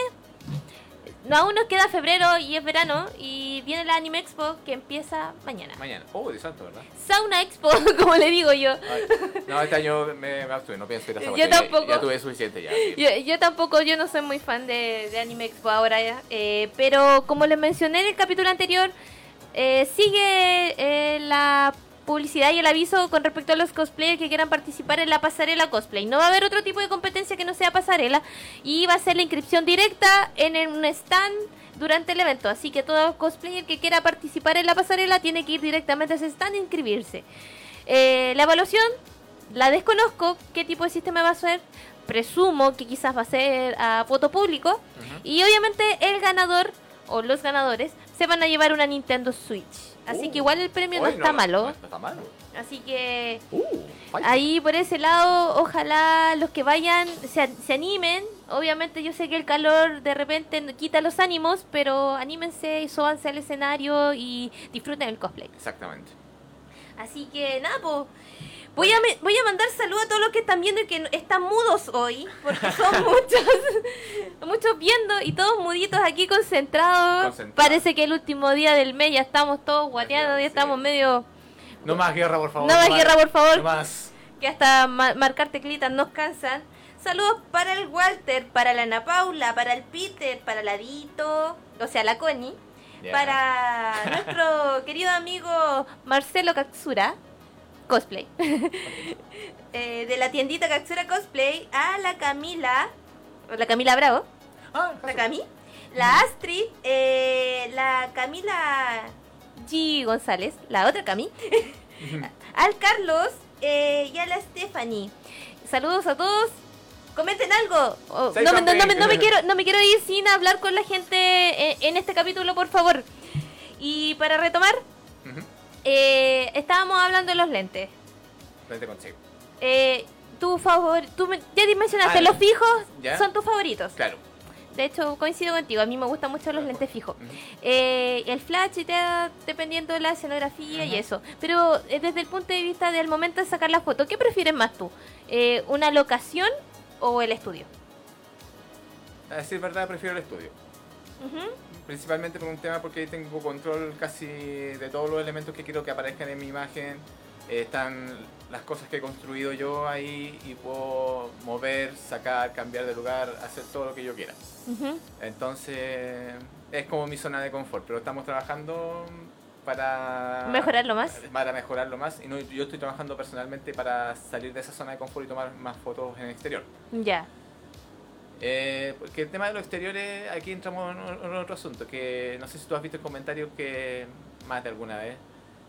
Speaker 1: No, aún nos queda febrero y es verano y viene la Anime Expo que empieza mañana.
Speaker 2: Mañana. Oh, de santo, ¿verdad?
Speaker 1: Sauna Expo, como le digo yo.
Speaker 2: Ay, no, este año me, me abstuve, no pienso ir a esa
Speaker 1: Yo
Speaker 2: ya-
Speaker 1: tampoco.
Speaker 2: Ya, tuve suficiente ya.
Speaker 1: Yo, yo tampoco, yo no soy muy fan de, de Anime Expo ahora ya. Eh, pero como les mencioné en el capítulo anterior, eh, sigue eh, la publicidad y el aviso con respecto a los cosplayers que quieran participar en la pasarela cosplay. No va a haber otro tipo de competencia que no sea pasarela y va a ser la inscripción directa en un stand durante el evento. Así que todo cosplayer que quiera participar en la pasarela tiene que ir directamente a ese stand e inscribirse. Eh, la evaluación la desconozco, qué tipo de sistema va a ser. Presumo que quizás va a ser a voto público. Y obviamente el ganador o los ganadores se van a llevar una Nintendo Switch. Así
Speaker 2: Uh.
Speaker 1: que igual el premio no está malo.
Speaker 2: No, está malo.
Speaker 1: Así que
Speaker 2: Uh,
Speaker 1: ahí por ese lado, ojalá los que vayan se, se animen. Obviamente yo sé que el calor de repente quita los ánimos, pero anímense y súbanse al escenario y disfruten el cosplay.
Speaker 2: Exactamente.
Speaker 1: Así que nada, pues. Voy a, me- voy a mandar saludos a todos los que están viendo y que están mudos hoy, porque son muchos, muchos viendo y todos muditos aquí concentrados. Parece que el último día del mes ya estamos todos guateados, ya
Speaker 2: Sí.
Speaker 1: estamos medio...
Speaker 2: No más guerra, por favor.
Speaker 1: No más guerra, por favor.
Speaker 2: No más.
Speaker 1: que hasta ma- marcar teclitas nos cansan. Saludos para el Walter, para la Ana Paula, para el Peter, para la Dito, o sea, la Connie, para nuestro querido amigo Marcelo Katsura, cosplay, Eh, de la tiendita Katsura Cosplay, a la Camila, la Camila Bravo,
Speaker 2: Ah,
Speaker 1: la Cami, la Astrid, eh, la Camila G. González, la otra Cami, al Carlos eh, y a la Stephanie. Saludos a todos. Comenten algo. Oh, no, me, no- no me- no me quiero, no me quiero ir sin hablar con la gente en, en este capítulo, por favor. Y para retomar. Eh, estábamos hablando de los lentes.
Speaker 2: Vente consigo.
Speaker 1: Eh, tu favor, tú me- ya te mencionaste,
Speaker 2: Ah,
Speaker 1: los fijos
Speaker 2: ¿Ya?
Speaker 1: son tus favoritos.
Speaker 2: Claro.
Speaker 1: De hecho, coincido contigo, a mí me gustan mucho los lentes fijos. Eh, el flash te da dependiendo de la escenografía y eso. Pero eh, desde el punto de vista del momento de sacar la foto, ¿qué prefieres más tú? Eh, ¿Una locación o el estudio?
Speaker 2: A decir verdad, prefiero el estudio.
Speaker 1: Ujú.
Speaker 2: Principalmente por un tema porque ahí tengo control casi de todos los elementos que quiero que aparezcan en mi imagen. Eh, están las cosas que he construido yo ahí y puedo mover, sacar, cambiar de lugar, hacer todo lo que yo quiera.
Speaker 1: Ujú.
Speaker 2: Entonces es como mi zona de confort, pero estamos trabajando para
Speaker 1: Mejorarlo más.
Speaker 2: Para mejorarlo más y no, yo estoy trabajando personalmente para salir de esa zona de confort y tomar más fotos en exterior.
Speaker 1: Ya.
Speaker 2: Eh, porque el tema de los exteriores, aquí entramos en, en otro asunto, que no sé si tú has visto el comentario que más de alguna vez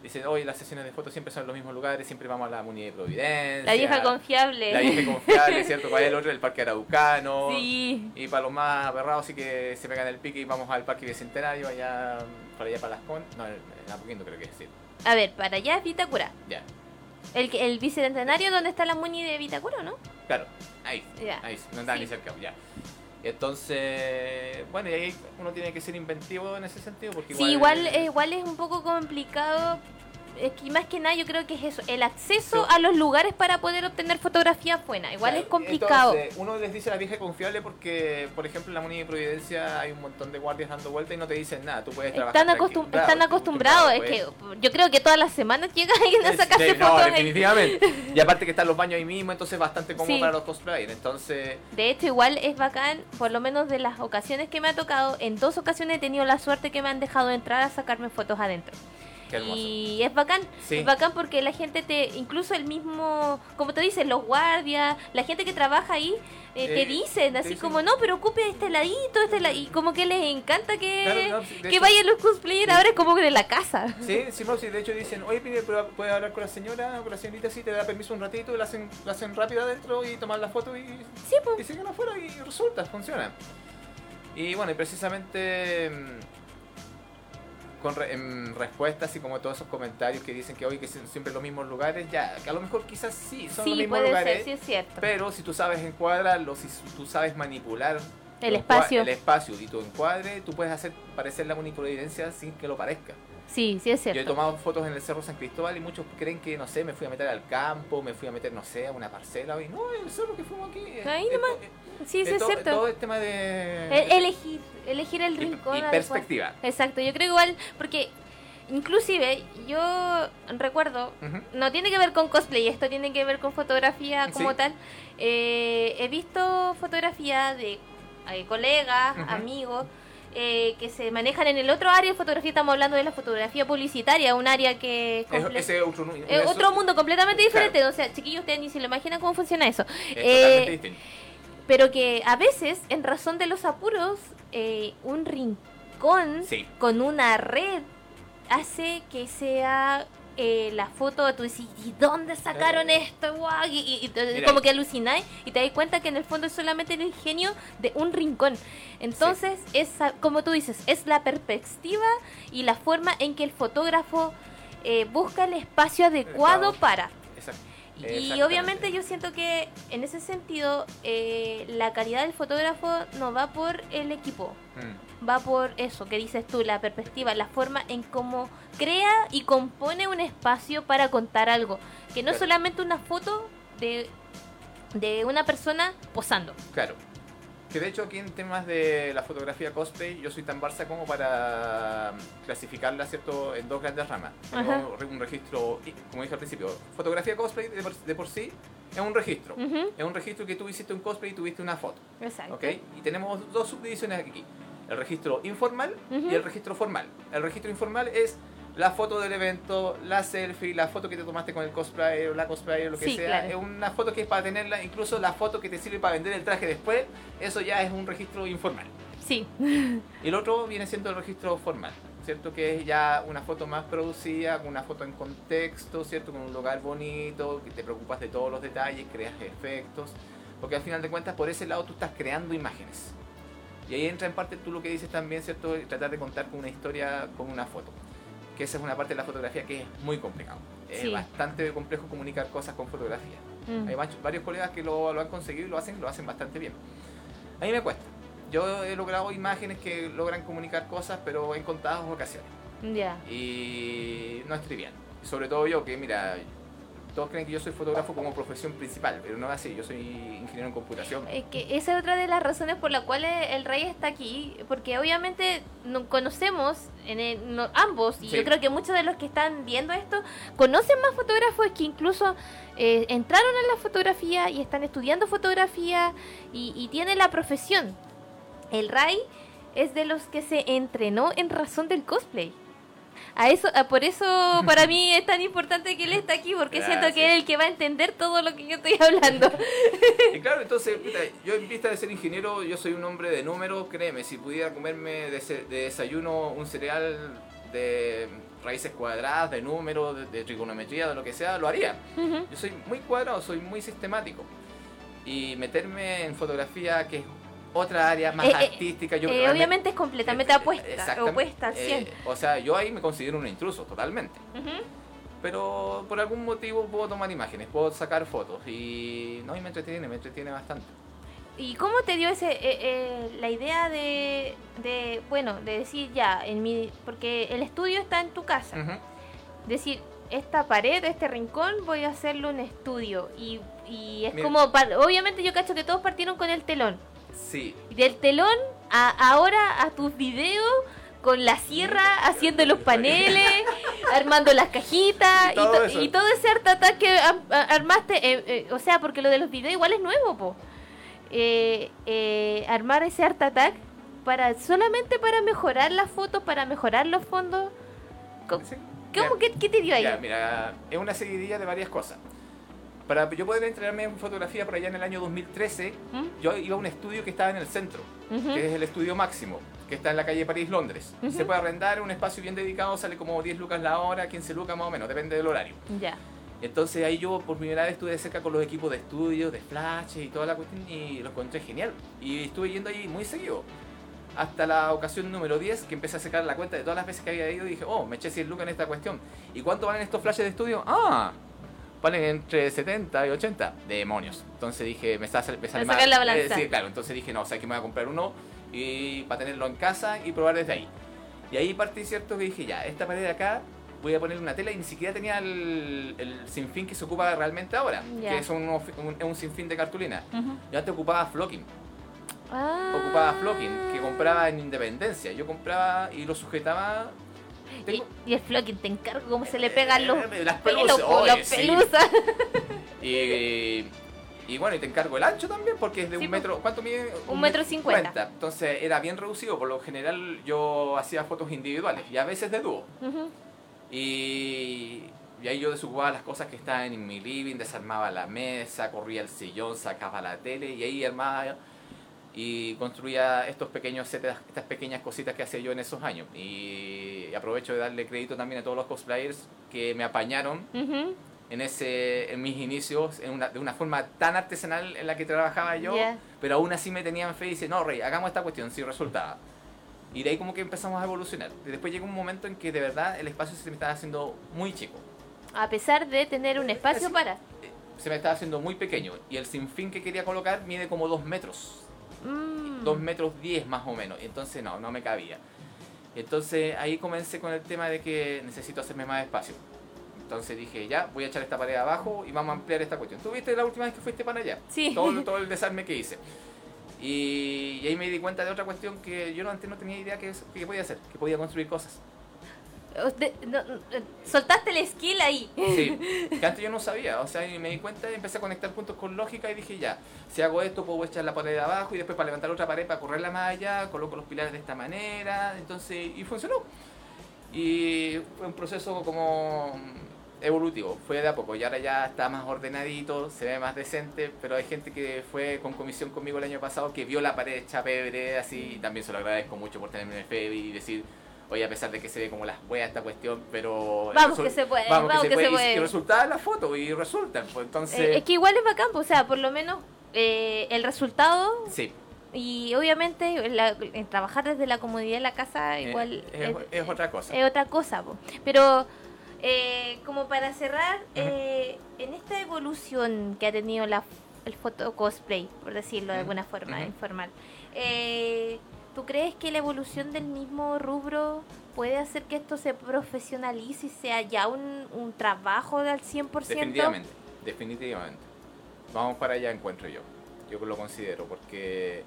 Speaker 2: dicen, hoy las sesiones de fotos siempre son en los mismos lugares, siempre vamos a la Muni de Providencia.
Speaker 1: La vieja confiable.
Speaker 2: La vieja confiable, ¿cierto? Para el otro, el Parque Araucano.
Speaker 1: Sí.
Speaker 2: Y para los más aberrados sí que se pegan el pique y vamos al Parque Bicentenario, allá, para allá para las con... No, en en Apoquindo creo que es, sí.
Speaker 1: A ver, para allá es Vitacura.
Speaker 2: Ya,
Speaker 1: El, que- el bicentenario donde está la Muni de Vitacura, ¿no?
Speaker 2: claro, ahí,
Speaker 1: Ya.
Speaker 2: ahí, no andaba
Speaker 1: Sí.
Speaker 2: ni cerca, ya. Entonces, bueno, y ahí uno tiene que ser inventivo en ese sentido, porque
Speaker 1: Sí, igual, eh, igual es un poco complicado. Es que más que nada yo creo que es eso, el acceso
Speaker 2: Sí.
Speaker 1: a los lugares para poder obtener fotografías buenas. Igual
Speaker 2: Claro,
Speaker 1: es complicado.
Speaker 2: entonces, uno les dice la vieja confiable porque, por ejemplo, en la Muni de Providencia hay un montón de guardias dando vueltas y no te dicen nada. Tú puedes trabajar.
Speaker 1: Están, acostum- están acostumbrados, es
Speaker 2: pues.
Speaker 1: que yo creo que todas las semanas llega alguien a sacarse
Speaker 2: no,
Speaker 1: fotos ahí.
Speaker 2: definitivamente. Y aparte que están los baños ahí mismo, entonces es bastante cómodo
Speaker 1: Sí.
Speaker 2: para los cosplayers. Entonces,
Speaker 1: De hecho, igual es bacán, por lo menos de las ocasiones que me ha tocado, en dos ocasiones he tenido la suerte que me han dejado entrar a sacarme fotos adentro.
Speaker 2: Qué.
Speaker 1: Y es bacán,
Speaker 2: Sí.
Speaker 1: es bacán porque la gente te, incluso el mismo, como te dicen, los guardias, la gente que trabaja ahí, eh, te
Speaker 2: Eh,
Speaker 1: dicen así
Speaker 2: dicen-
Speaker 1: como, no, pero ocupe este ladito, este la-", y como que les encanta que,
Speaker 2: Claro, no,
Speaker 1: que vayan los cosplayers,
Speaker 2: Sí.
Speaker 1: ahora es como de la casa.
Speaker 2: Sí, sí, no, sí, de hecho dicen, oye, pide, puedes hablar con la señora, con la señorita, sí, te da permiso un ratito, y la hacen, la hacen rápido adentro y tomar la foto y,
Speaker 1: Sí, pues.
Speaker 2: y siguen afuera y resulta, funciona. Y bueno, y precisamente mm, con re- en respuesta, así como todos esos comentarios que dicen que hoy que son siempre los mismos lugares, ya, que a lo mejor quizás sí, son los mismos
Speaker 1: puede
Speaker 2: lugares,
Speaker 1: ser, sí es cierto.
Speaker 2: pero si tú sabes encuadrarlo, si tú sabes manipular
Speaker 1: El espacio.
Speaker 2: el espacio y tu encuadre, tú puedes hacer parecer la única evidencia sin que lo parezca.
Speaker 1: Sí, sí es
Speaker 2: Yo he
Speaker 1: cierto.
Speaker 2: tomado fotos en el Cerro San Cristóbal y muchos creen que, no sé, me fui a meter al campo, me fui a meter, no sé, a una parcela. Y no, el cerro que fuimos aquí. eh,
Speaker 1: Ahí
Speaker 2: eh,
Speaker 1: nomás.
Speaker 2: eh,
Speaker 1: Sí, sí es
Speaker 2: todo,
Speaker 1: cierto.
Speaker 2: todo el tema de...
Speaker 1: El- elegir, elegir el
Speaker 2: y-
Speaker 1: rincón.
Speaker 2: y perspectiva.
Speaker 1: Exacto, yo creo igual, porque inclusive yo recuerdo, no tiene que ver con cosplay, esto tiene que ver con fotografía como
Speaker 2: Sí.
Speaker 1: tal. Eh, he visto fotografía de eh, colegas, amigos, eh, que se manejan en el otro área de fotografía, estamos hablando de la fotografía publicitaria, un área que...
Speaker 2: Es- otro,
Speaker 1: eh, mundo completamente
Speaker 2: Claro.
Speaker 1: diferente, o sea, chiquillos, ustedes ni se lo imaginan cómo funciona eso.
Speaker 2: Es
Speaker 1: Eh, pero que a veces, en razón de los apuros, eh, un rincón
Speaker 2: Sí.
Speaker 1: con una red hace que sea eh, la foto, tú decís, ¿y dónde sacaron esto? Guau", Y, como que alucináis y te das cuenta que en el fondo es solamente el ingenio de un rincón. Entonces, es, como tú dices, es la perspectiva y la forma en que el fotógrafo eh, busca el espacio Adecuado. para. Y obviamente yo siento que en ese sentido eh, la calidad del fotógrafo no va por el equipo,
Speaker 2: Mm.
Speaker 1: va por eso que dices tú, la perspectiva, la forma en cómo crea y compone un espacio para contar algo, que no es
Speaker 2: Claro.
Speaker 1: solamente una foto de, de una persona posando.
Speaker 2: Claro. Que de hecho aquí en temas de la fotografía cosplay yo soy tan barça como para clasificarla ¿cierto? en dos grandes ramas. Tengo un registro, como dije al principio, fotografía cosplay de por, de por sí es un registro. Es un registro que tú hiciste un cosplay y tuviste una foto.
Speaker 1: Exacto.
Speaker 2: ¿ok? Y tenemos dos subdivisiones aquí. El registro informal y el registro formal. El registro informal es la foto del evento, la selfie, la foto que te tomaste con el cosplayer o la cosplayer, lo que
Speaker 1: Sí,
Speaker 2: sea.
Speaker 1: claro.
Speaker 2: Es una foto que es para tenerla, incluso la foto que te sirve para vender el traje después, eso ya es un registro informal.
Speaker 1: Sí,
Speaker 2: Y el otro viene siendo el registro formal, ¿cierto? Que es ya una foto más producida, una foto en contexto, ¿cierto? Con un lugar bonito, que te preocupas de todos los detalles, creas efectos, porque al final de cuentas por ese lado tú estás creando imágenes. Y ahí entra en parte tú lo que dices también, ¿cierto? Tratar de contar con una historia con una foto. Que esa es una parte de la fotografía que es muy complicado. Es
Speaker 1: Sí.
Speaker 2: bastante complejo comunicar cosas con fotografía.
Speaker 1: Mm.
Speaker 2: Hay varios colegas que lo, lo han conseguido y lo hacen, lo hacen bastante bien. A mí me cuesta. Yo he logrado imágenes que logran comunicar cosas, pero en contadas ocasiones.
Speaker 1: ya.
Speaker 2: Y no es trivial. Sobre todo yo, que mira, todos creen que yo soy fotógrafo como profesión principal, pero no es así. Yo soy ingeniero en computación.
Speaker 1: Es que esa es otra de las razones por las cuales el rey está aquí, porque obviamente no conocemos en el- no- ambos, y
Speaker 2: Sí.
Speaker 1: yo creo que muchos de los que están viendo esto conocen más fotógrafos que incluso eh, entraron en la fotografía y están estudiando fotografía y, y tienen la profesión. El Ray es de los que se entrenó en razón del cosplay. A eso, a- por eso para mí es tan importante que él esté aquí, porque siento que
Speaker 2: Gracias.
Speaker 1: es el que va a entender todo lo que yo estoy hablando.
Speaker 2: Y claro, entonces, yo en vista de ser ingeniero, yo soy un hombre de números, créeme, si pudiera comerme de, desayuno un cereal de raíces cuadradas, de números, de, de trigonometría, de lo que sea, lo haría. Yo soy muy cuadrado, soy muy sistemático. Y meterme en fotografía, que es otra área más
Speaker 1: Eh, eh,
Speaker 2: artística, yo
Speaker 1: Eh, obviamente es completamente
Speaker 2: eh,
Speaker 1: apuesta, opuesta al 100.
Speaker 2: o sea, yo ahí me considero un intruso, totalmente. Pero por algún motivo puedo tomar imágenes, puedo sacar fotos y no, y me entretiene, me entretiene bastante.
Speaker 1: ¿Y cómo te dio ese eh, eh, la idea de, de, bueno, de decir ya, en mi, porque el estudio está en tu casa, decir, esta pared, este rincón, voy a hacerlo un estudio. Y, y es
Speaker 2: Mira.
Speaker 1: como, obviamente yo cacho que todos partieron con el telón.
Speaker 2: Sí,
Speaker 1: Y del telón a ahora a tus videos con la sierra haciendo los paneles, armando las cajitas
Speaker 2: Y
Speaker 1: y,
Speaker 2: todo
Speaker 1: to-
Speaker 2: eso.
Speaker 1: y todo ese art que a- armaste, eh, eh, o sea, porque lo de los videos igual es nuevo, po. Eh, eh, armar ese art attack para solamente para mejorar las fotos, para mejorar los fondos.
Speaker 2: Sí.
Speaker 1: ¿Cómo?
Speaker 2: Ya.
Speaker 1: ¿Qué, qué te dio ahí?
Speaker 2: Ya, mira, es una seguidilla de varias cosas. Para yo poder entrenarme en fotografía por allá en el año 2013,
Speaker 1: ¿Mm?
Speaker 2: yo iba a un estudio que estaba en el centro,
Speaker 1: Ujú.
Speaker 2: que es el estudio máximo, que está en la calle París, Londres.
Speaker 1: Ujú.
Speaker 2: Se puede arrendar, un espacio bien dedicado, sale como 10 lucas la hora, 15 lucas más o menos, depende del horario.
Speaker 1: Ya.
Speaker 2: Entonces ahí yo por primera vez estuve de cerca con los equipos de estudio, de flash y toda la cuestión y lo encontré genial. Y estuve yendo ahí muy seguido. Hasta la ocasión número 10 que empecé a sacar la cuenta de todas las veces que había ido y dije, oh, me eché 100 lucas en esta cuestión. ¿Y cuánto valen estos flashes de estudio? Ah, valen entre 70 y 80. Demonios. Entonces dije, me, está, me sale mal.
Speaker 1: la balanza.
Speaker 2: sí, claro. Entonces dije, no, o sea que me voy a comprar uno y para tenerlo en casa y probar desde ahí. Y ahí partí, ¿cierto? Que dije, ya, esta pared de acá voy a poner una tela y ni siquiera tenía el, el sinfín que se ocupa realmente ahora, que es un, un, un sinfín de cartulina.
Speaker 1: Ujú.
Speaker 2: Yo antes ocupaba flocking,
Speaker 1: Ah.
Speaker 2: ocupaba flocking, que compraba en Independencia. Yo compraba y lo sujetaba.
Speaker 1: Y,
Speaker 2: Tengo-
Speaker 1: y el flocking, te encargo cómo se le pegan los
Speaker 2: Eh, las
Speaker 1: pelos,
Speaker 2: pelusas,
Speaker 1: po,
Speaker 2: oye, sí.
Speaker 1: pelusas.
Speaker 2: Y, y bueno, y te encargo el ancho también, porque es de
Speaker 1: Sí,
Speaker 2: un metro. ¿Cuánto mide?
Speaker 1: Un metro cincuenta.
Speaker 2: Entonces era bien reducido. Por lo general yo hacía fotos individuales y a veces de dúo. Y, y ahí yo desocupaba las cosas que estaban en mi living, desarmaba la mesa, corría el sillón, sacaba la tele y ahí armaba y construía estos pequeños sets, estas pequeñas cositas que hacía yo en esos años. Y aprovecho de darle crédito también a todos los cosplayers que me apañaron
Speaker 1: Ujú.
Speaker 2: en ese en mis inicios en una, de una forma tan artesanal en la que trabajaba yo,
Speaker 1: Ya.
Speaker 2: pero aún así me tenían fe y dice, no, Rey, hagamos esta cuestión, si resultaba. Y de ahí como que empezamos a evolucionar. Y después llegó un momento en que de verdad el espacio se me estaba haciendo muy chico.
Speaker 1: A pesar de tener un espacio
Speaker 2: Sí.
Speaker 1: para.
Speaker 2: Eh, Se me estaba haciendo muy pequeño. Y el sinfín que quería colocar mide como 2 metros.
Speaker 1: Mm.
Speaker 2: 2 metros 10 más o menos. Entonces no, no me cabía. Entonces ahí comencé con el tema de que necesito hacerme más espacio. Entonces dije, ya, voy a echar esta pared abajo y vamos a ampliar esta cuestión. ¿Tú viste la última vez que fuiste para allá?
Speaker 1: Sí.
Speaker 2: Todo, todo el desarme que hice. Y, y ahí me di cuenta de otra cuestión que yo antes no tenía idea que, que podía hacer, que podía construir cosas.
Speaker 1: Usted- no, no, eh, soltaste el skill ahí.
Speaker 2: Sí, que antes yo no sabía, o sea, y me di cuenta y empecé a conectar puntos con lógica y dije ya, si hago esto puedo echar la pared de abajo y después para levantar otra pared para correrla más allá, coloco los pilares de esta manera, entonces, y funcionó. Y fue un proceso como evolutivo, fue de a poco y ahora ya está más ordenadito, se ve más decente, pero hay gente que fue con comisión conmigo el año pasado que vio la pared hecha pebre así, y también se lo agradezco mucho por tenerme en el FEB y decir, oye, a pesar de que se ve como las weas esta cuestión, pero...
Speaker 1: Vamos que se puede,
Speaker 2: vamos,
Speaker 1: vamos
Speaker 2: que,
Speaker 1: que
Speaker 2: se
Speaker 1: se
Speaker 2: puede. Y-. Y, resultaba la foto y resulta, pues entonces...
Speaker 1: Eh, es que igual es bacán, pues, o sea, por lo menos eh, el resultado
Speaker 2: Sí,
Speaker 1: y obviamente la- trabajar desde la comodidad de la casa
Speaker 2: eh,
Speaker 1: igual
Speaker 2: es,
Speaker 1: es,
Speaker 2: es otra cosa.
Speaker 1: es otra cosa. po. Pero eh, como para cerrar, eh, en esta evolución que ha tenido la, el foto cosplay, por decirlo de alguna forma informal, eh, ¿tú crees que la evolución del mismo rubro puede hacer que esto se profesionalice y sea ya un, un trabajo al 100%?
Speaker 2: Definitivamente, definitivamente. Vamos para allá, encuentro yo. Yo lo considero, porque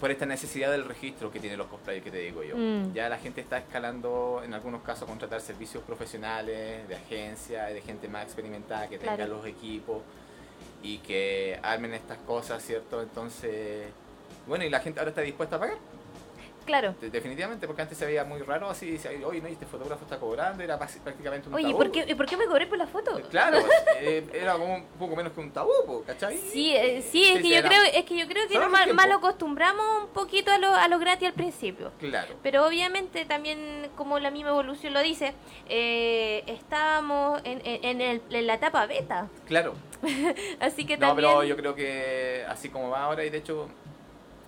Speaker 2: por esta necesidad del registro que tienen los cosplayers que te digo yo.
Speaker 1: Mm.
Speaker 2: Ya la gente está escalando, en algunos casos, a contratar servicios profesionales, de agencia, de gente más experimentada que tenga
Speaker 1: Claro.
Speaker 2: los equipos y que armen estas cosas, ¿cierto? Entonces, bueno, y la gente ahora está dispuesta a pagar.
Speaker 1: Claro.
Speaker 2: De- Definitivamente, porque antes se veía muy raro así, oye, no, este fotógrafo está cobrando, era prácticamente un
Speaker 1: Oye, ¿y
Speaker 2: tabú.
Speaker 1: por qué, y por qué me cobré por la foto?
Speaker 2: Claro, eh, era como un poco menos que un tabú, ¿cachai?
Speaker 1: Sí, eh, sí, es que yo
Speaker 2: era-
Speaker 1: creo, es que yo creo que mal, mal acostumbramos un poquito a lo, a lo gratis al principio.
Speaker 2: Claro.
Speaker 1: Pero obviamente también, como la misma evolución lo dice, eh, estábamos en, en, el- en la etapa beta.
Speaker 2: Claro.
Speaker 1: Así que
Speaker 2: No,
Speaker 1: también...
Speaker 2: pero yo creo que así como va ahora, y de hecho,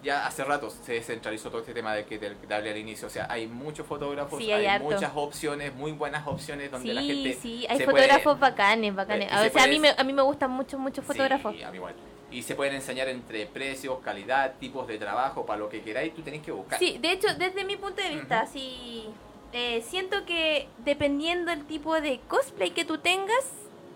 Speaker 2: ya hace rato se descentralizó todo este tema de que te, hablé al inicio. O sea, hay muchos fotógrafos,
Speaker 1: Sí, hay
Speaker 2: muchas opciones, muy buenas opciones donde la
Speaker 1: Sí,
Speaker 2: gente.
Speaker 1: sí, hay
Speaker 2: se
Speaker 1: fotógrafos
Speaker 2: puede-
Speaker 1: bacanes, bacanes.
Speaker 2: Eh,
Speaker 1: A
Speaker 2: se
Speaker 1: veces a mí, me, a mí me gustan mucho, muchos fotógrafos.
Speaker 2: Sí, a mí igual. Y se pueden enseñar entre precios, calidad, tipos de trabajo, para lo que queráis, tú tenés que buscar.
Speaker 1: Sí, de hecho, desde mi punto de vista,
Speaker 2: Ujú.
Speaker 1: sí, eh, siento que dependiendo del tipo de cosplay que tú tengas,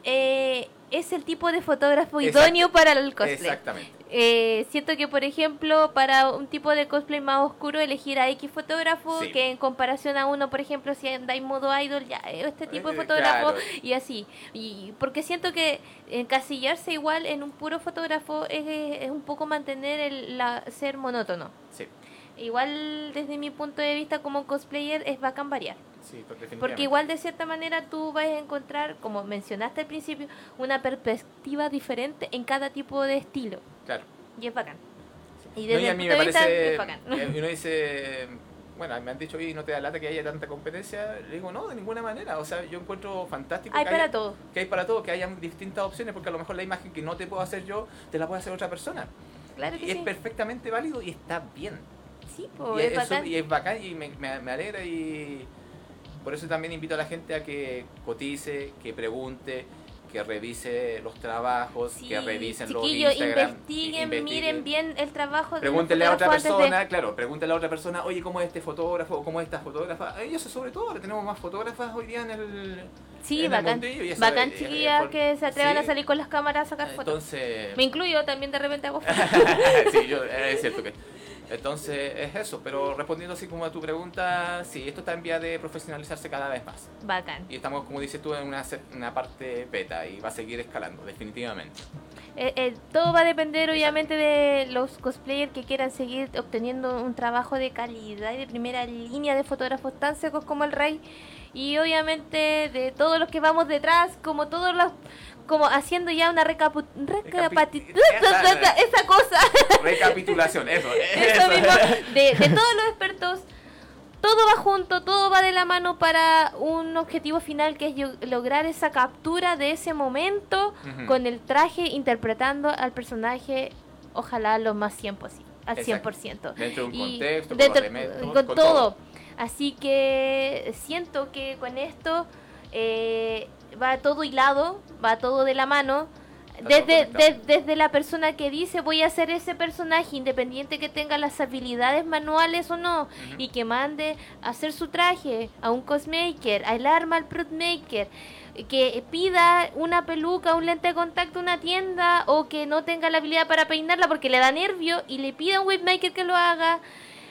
Speaker 1: eh, es el tipo de fotógrafo
Speaker 2: Exacto.
Speaker 1: idóneo para el cosplay.
Speaker 2: Exactamente.
Speaker 1: Eh, siento que, por ejemplo, para un tipo de cosplay más oscuro, elegir a X fotógrafo,
Speaker 2: Sí.
Speaker 1: que en comparación a uno, por ejemplo, si anda en modo idol, ya eh, este tipo de
Speaker 2: Eh,
Speaker 1: fotógrafo
Speaker 2: claro.
Speaker 1: y así. Y porque siento que encasillarse igual en un puro fotógrafo es, es un poco mantener el la, ser monótono.
Speaker 2: Sí,
Speaker 1: Igual desde mi punto de vista como cosplayer es bacán variar.
Speaker 2: Sí, definitivamente.
Speaker 1: Porque igual de cierta manera tú vas a encontrar, como mencionaste al principio, una perspectiva diferente en cada tipo de estilo.
Speaker 2: Claro.
Speaker 1: Y es bacán. Y
Speaker 2: No,
Speaker 1: desde
Speaker 2: y a mí me parece.
Speaker 1: es bacán.
Speaker 2: y uno dice. Bueno, me han dicho, oye, ¿no te da lata que haya tanta competencia? Le digo, no, de ninguna manera. O sea, yo encuentro fantástico
Speaker 1: Hay
Speaker 2: que,
Speaker 1: para
Speaker 2: haya,
Speaker 1: todo.
Speaker 2: que hay para todo, que haya distintas opciones, porque a lo mejor la imagen que no te puedo hacer yo, te la puede hacer otra persona.
Speaker 1: Claro que
Speaker 2: Y es perfectamente válido y está bien.
Speaker 1: Sí, po,
Speaker 2: y,
Speaker 1: es
Speaker 2: eso-
Speaker 1: bacán.
Speaker 2: y es bacán y me, me- me alegra y por eso también invito a la gente a que cotice, que pregunte, que revise los trabajos,
Speaker 1: Sí,
Speaker 2: que revisen los Instagram.
Speaker 1: investiguen,
Speaker 2: investiguen.
Speaker 1: miren bien el trabajo de
Speaker 2: Pregúntenle a otra
Speaker 1: antes de-
Speaker 2: persona, claro, pregúntale a otra persona, oye, ¿cómo es este fotógrafo? o ¿Cómo es esta fotógrafa? Eso sobre todo, tenemos más fotógrafas hoy día en el...
Speaker 1: Sí,
Speaker 2: en
Speaker 1: bacán.
Speaker 2: mundillo y eso
Speaker 1: Bacán,
Speaker 2: es- es-
Speaker 1: chiquillas,
Speaker 2: por-
Speaker 1: que se atrevan a
Speaker 2: sí.
Speaker 1: salir con las cámaras a sacar fotos.
Speaker 2: Entonces...
Speaker 1: Me incluyo, también de repente hago fotos.
Speaker 2: sí, yo, eh, es cierto que. Entonces es eso, pero respondiendo así como a tu pregunta, sí, esto está en vía de profesionalizarse cada vez más.
Speaker 1: Bacán.
Speaker 2: Y estamos, como dices tú, en una, una parte beta y va a seguir escalando, definitivamente.
Speaker 1: Eh, eh, todo va a depender obviamente de los cosplayers que quieran seguir obteniendo un trabajo de calidad y de primera línea de fotógrafos tan secos como el Rey y obviamente de todos los que vamos detrás como todos los como haciendo ya una recapu
Speaker 2: Esa-
Speaker 1: esa cosa
Speaker 2: Recapitulación, eso.
Speaker 1: eso mismo de, de todos los expertos todo va junto, todo va de la mano para un objetivo final que es lograr esa captura de ese momento con el traje interpretando al personaje, ojalá lo más 100 posible, al
Speaker 2: Exacto.
Speaker 1: 100%.
Speaker 2: Dentro de un contexto, con
Speaker 1: dentro-
Speaker 2: los elementos,
Speaker 1: con,
Speaker 2: con
Speaker 1: todo.
Speaker 2: todo.
Speaker 1: Así que siento que con esto eh, va todo hilado, va todo de la mano. Desde, de- desde la persona que dice voy a hacer ese personaje, independiente que tenga las habilidades manuales o no, y que mande a hacer su traje a un cosmaker, al arma al maker que pida una peluca, un lente de contacto a una tienda o que no tenga la habilidad para peinarla porque le da nervio y le pida a un webmaker que lo haga.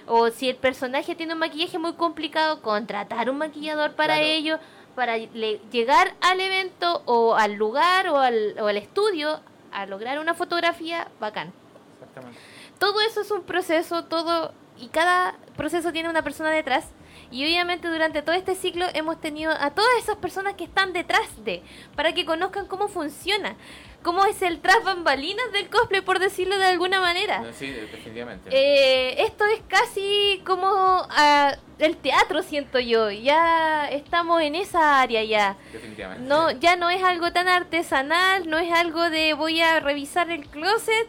Speaker 1: O si el personaje tiene un maquillaje muy complicado, contratar un maquillador para
Speaker 2: Claro.
Speaker 1: ello, para le- llegar al evento o al lugar o al, o al estudio a lograr una fotografía bacán.
Speaker 2: Exactamente.
Speaker 1: Todo eso es un proceso, todo y cada proceso tiene una persona detrás. Y obviamente durante todo este ciclo hemos tenido a todas esas personas que están detrás de, para que conozcan cómo funciona, cómo es el tras bambalinas del cosplay, por decirlo de alguna manera.
Speaker 2: Sí, definitivamente.
Speaker 1: Eh, esto es casi como ah, el teatro, siento yo. Ya estamos en esa área ya.
Speaker 2: definitivamente.
Speaker 1: No, ya no es algo tan artesanal, no es algo de voy a revisar el closet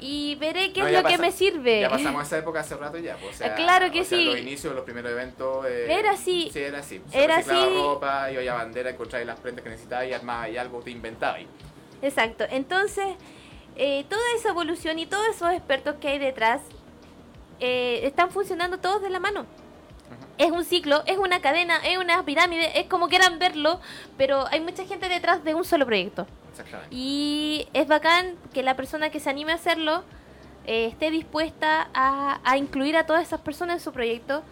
Speaker 1: y veré qué
Speaker 2: No,
Speaker 1: es lo que
Speaker 2: pasa-
Speaker 1: me sirve.
Speaker 2: Ya pasamos esa época hace rato ya. pues, o sea,
Speaker 1: Claro que
Speaker 2: o sea,
Speaker 1: sí.
Speaker 2: Los inicios, los primeros eventos. eh,
Speaker 1: Era así.
Speaker 2: Sí, era así.
Speaker 1: Era
Speaker 2: reciclaba
Speaker 1: así.
Speaker 2: ropa, iba a bandera, encontraba las prendas que necesitaba y armaba y algo te inventaba.
Speaker 1: Exacto. Entonces, eh, toda esa evolución y todos esos expertos que hay detrás eh, están funcionando todos de la mano. Es un ciclo, es una cadena, es una pirámide, es como quieran verlo, pero hay mucha gente detrás de un solo proyecto.
Speaker 2: Exactamente.
Speaker 1: Y es bacán que la persona que se anime a hacerlo eh, esté dispuesta a, a incluir a todas esas personas en su proyecto.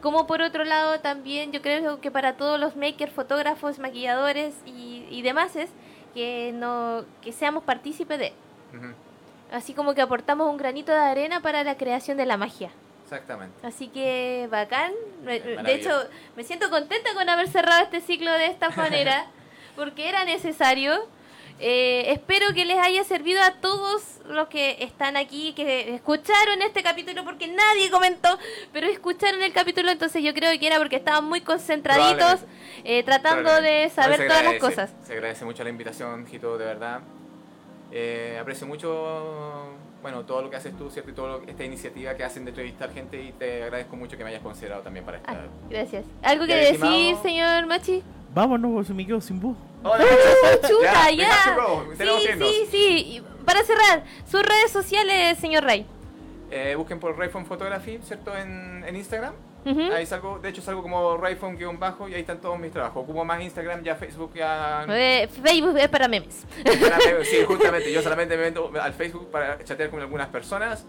Speaker 1: Como por otro lado también yo creo que para todos los makers, fotógrafos, maquilladores y, y demás es que, no, que seamos partícipes de. Así como que aportamos un granito de arena para la creación de la magia.
Speaker 2: Exactamente.
Speaker 1: Así que bacán. De hecho, me siento contenta con haber cerrado este ciclo de esta manera, porque era necesario. Eh, espero que les haya servido a todos los que están aquí, que escucharon este capítulo, porque nadie comentó, pero escucharon el capítulo, entonces yo creo que era porque estaban muy concentraditos, eh, tratando de saber todas las cosas.
Speaker 2: Se agradece mucho la invitación, Jito, de verdad. Eh, aprecio mucho bueno, todo lo que haces tú, ¿cierto? Y toda esta iniciativa que hacen de entrevistar gente y te agradezco mucho que me hayas considerado también para esta...
Speaker 1: Ah, gracias. ¿Algo que
Speaker 2: estimado.
Speaker 1: decir, señor Machi?
Speaker 3: Vámonos, me quedo sin voz.
Speaker 2: ¡Oh,
Speaker 1: chuta,
Speaker 2: we
Speaker 1: ya.
Speaker 2: que
Speaker 1: Sí, sí, sí. Y Para cerrar, sus redes sociales, señor Ray.
Speaker 2: Eh, busquen por Rayphone Photography, ¿cierto? En, en Instagram.
Speaker 1: Ujú.
Speaker 2: Ahí salgo, de hecho salgo como Rayphone-bajo y ahí están todos mis trabajos. Ocupo más Instagram, ya Facebook ya...
Speaker 1: Eh, Facebook es para memes.
Speaker 2: Para memes, sí, justamente. Yo solamente me meto al Facebook para chatear con algunas personas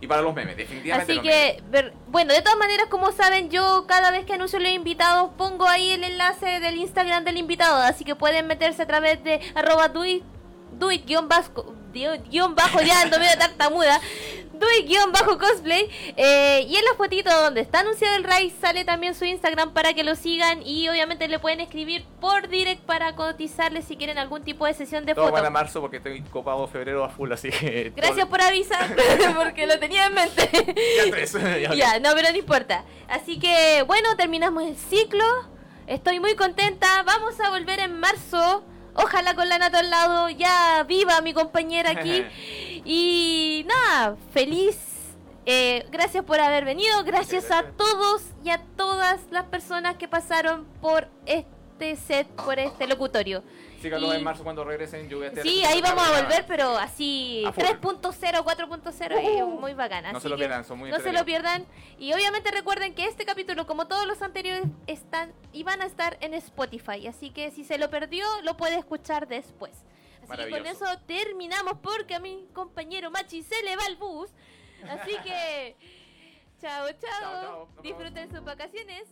Speaker 2: y para los memes, definitivamente
Speaker 1: Así
Speaker 2: los
Speaker 1: que, ver- bueno, de todas maneras, como saben, yo cada vez que anuncio los invitados pongo ahí el enlace del Instagram del invitado. Así que pueden meterse a través de arroba duit, duit guion guion bajo ya ando medio tartamuda. Dui-cosplay. Eh, y en la fotito donde está anunciado el raid sale también su Instagram para que lo sigan. Y obviamente le pueden escribir por direct para cotizarle si quieren algún tipo de sesión de
Speaker 2: Todo
Speaker 1: fotos.
Speaker 2: para marzo porque estoy copado febrero a full, así que.
Speaker 1: Gracias por avisar, porque lo tenía en mente.
Speaker 2: Ya tres. ya,
Speaker 1: ya, no, pero no importa. Así que, bueno, terminamos el ciclo. Estoy muy contenta. Vamos a volver en marzo. Ojalá con la Nato al lado. Ya viva mi compañera aquí. y nada, feliz. Eh, gracias por haber venido. Gracias a todos y a todas las personas que pasaron por este set, por este locutorio.
Speaker 2: Síganlo
Speaker 1: Y-
Speaker 2: en marzo cuando regresen. Yo voy a
Speaker 1: Sí, ahí vamos a volver, pero así
Speaker 2: A full.
Speaker 1: 3.0, 4.0, es muy bacana.
Speaker 2: No se lo pierdan, son muy
Speaker 1: No se lo pierdan. Y obviamente recuerden que este capítulo, como todos los anteriores, están y van a estar en Spotify. Así que si se lo perdió, lo puede escuchar después. Así que con eso terminamos porque a mi compañero Machi se le va el bus. Así que, chao, chao.
Speaker 2: Chao, chao.
Speaker 1: Disfruten sus vacaciones.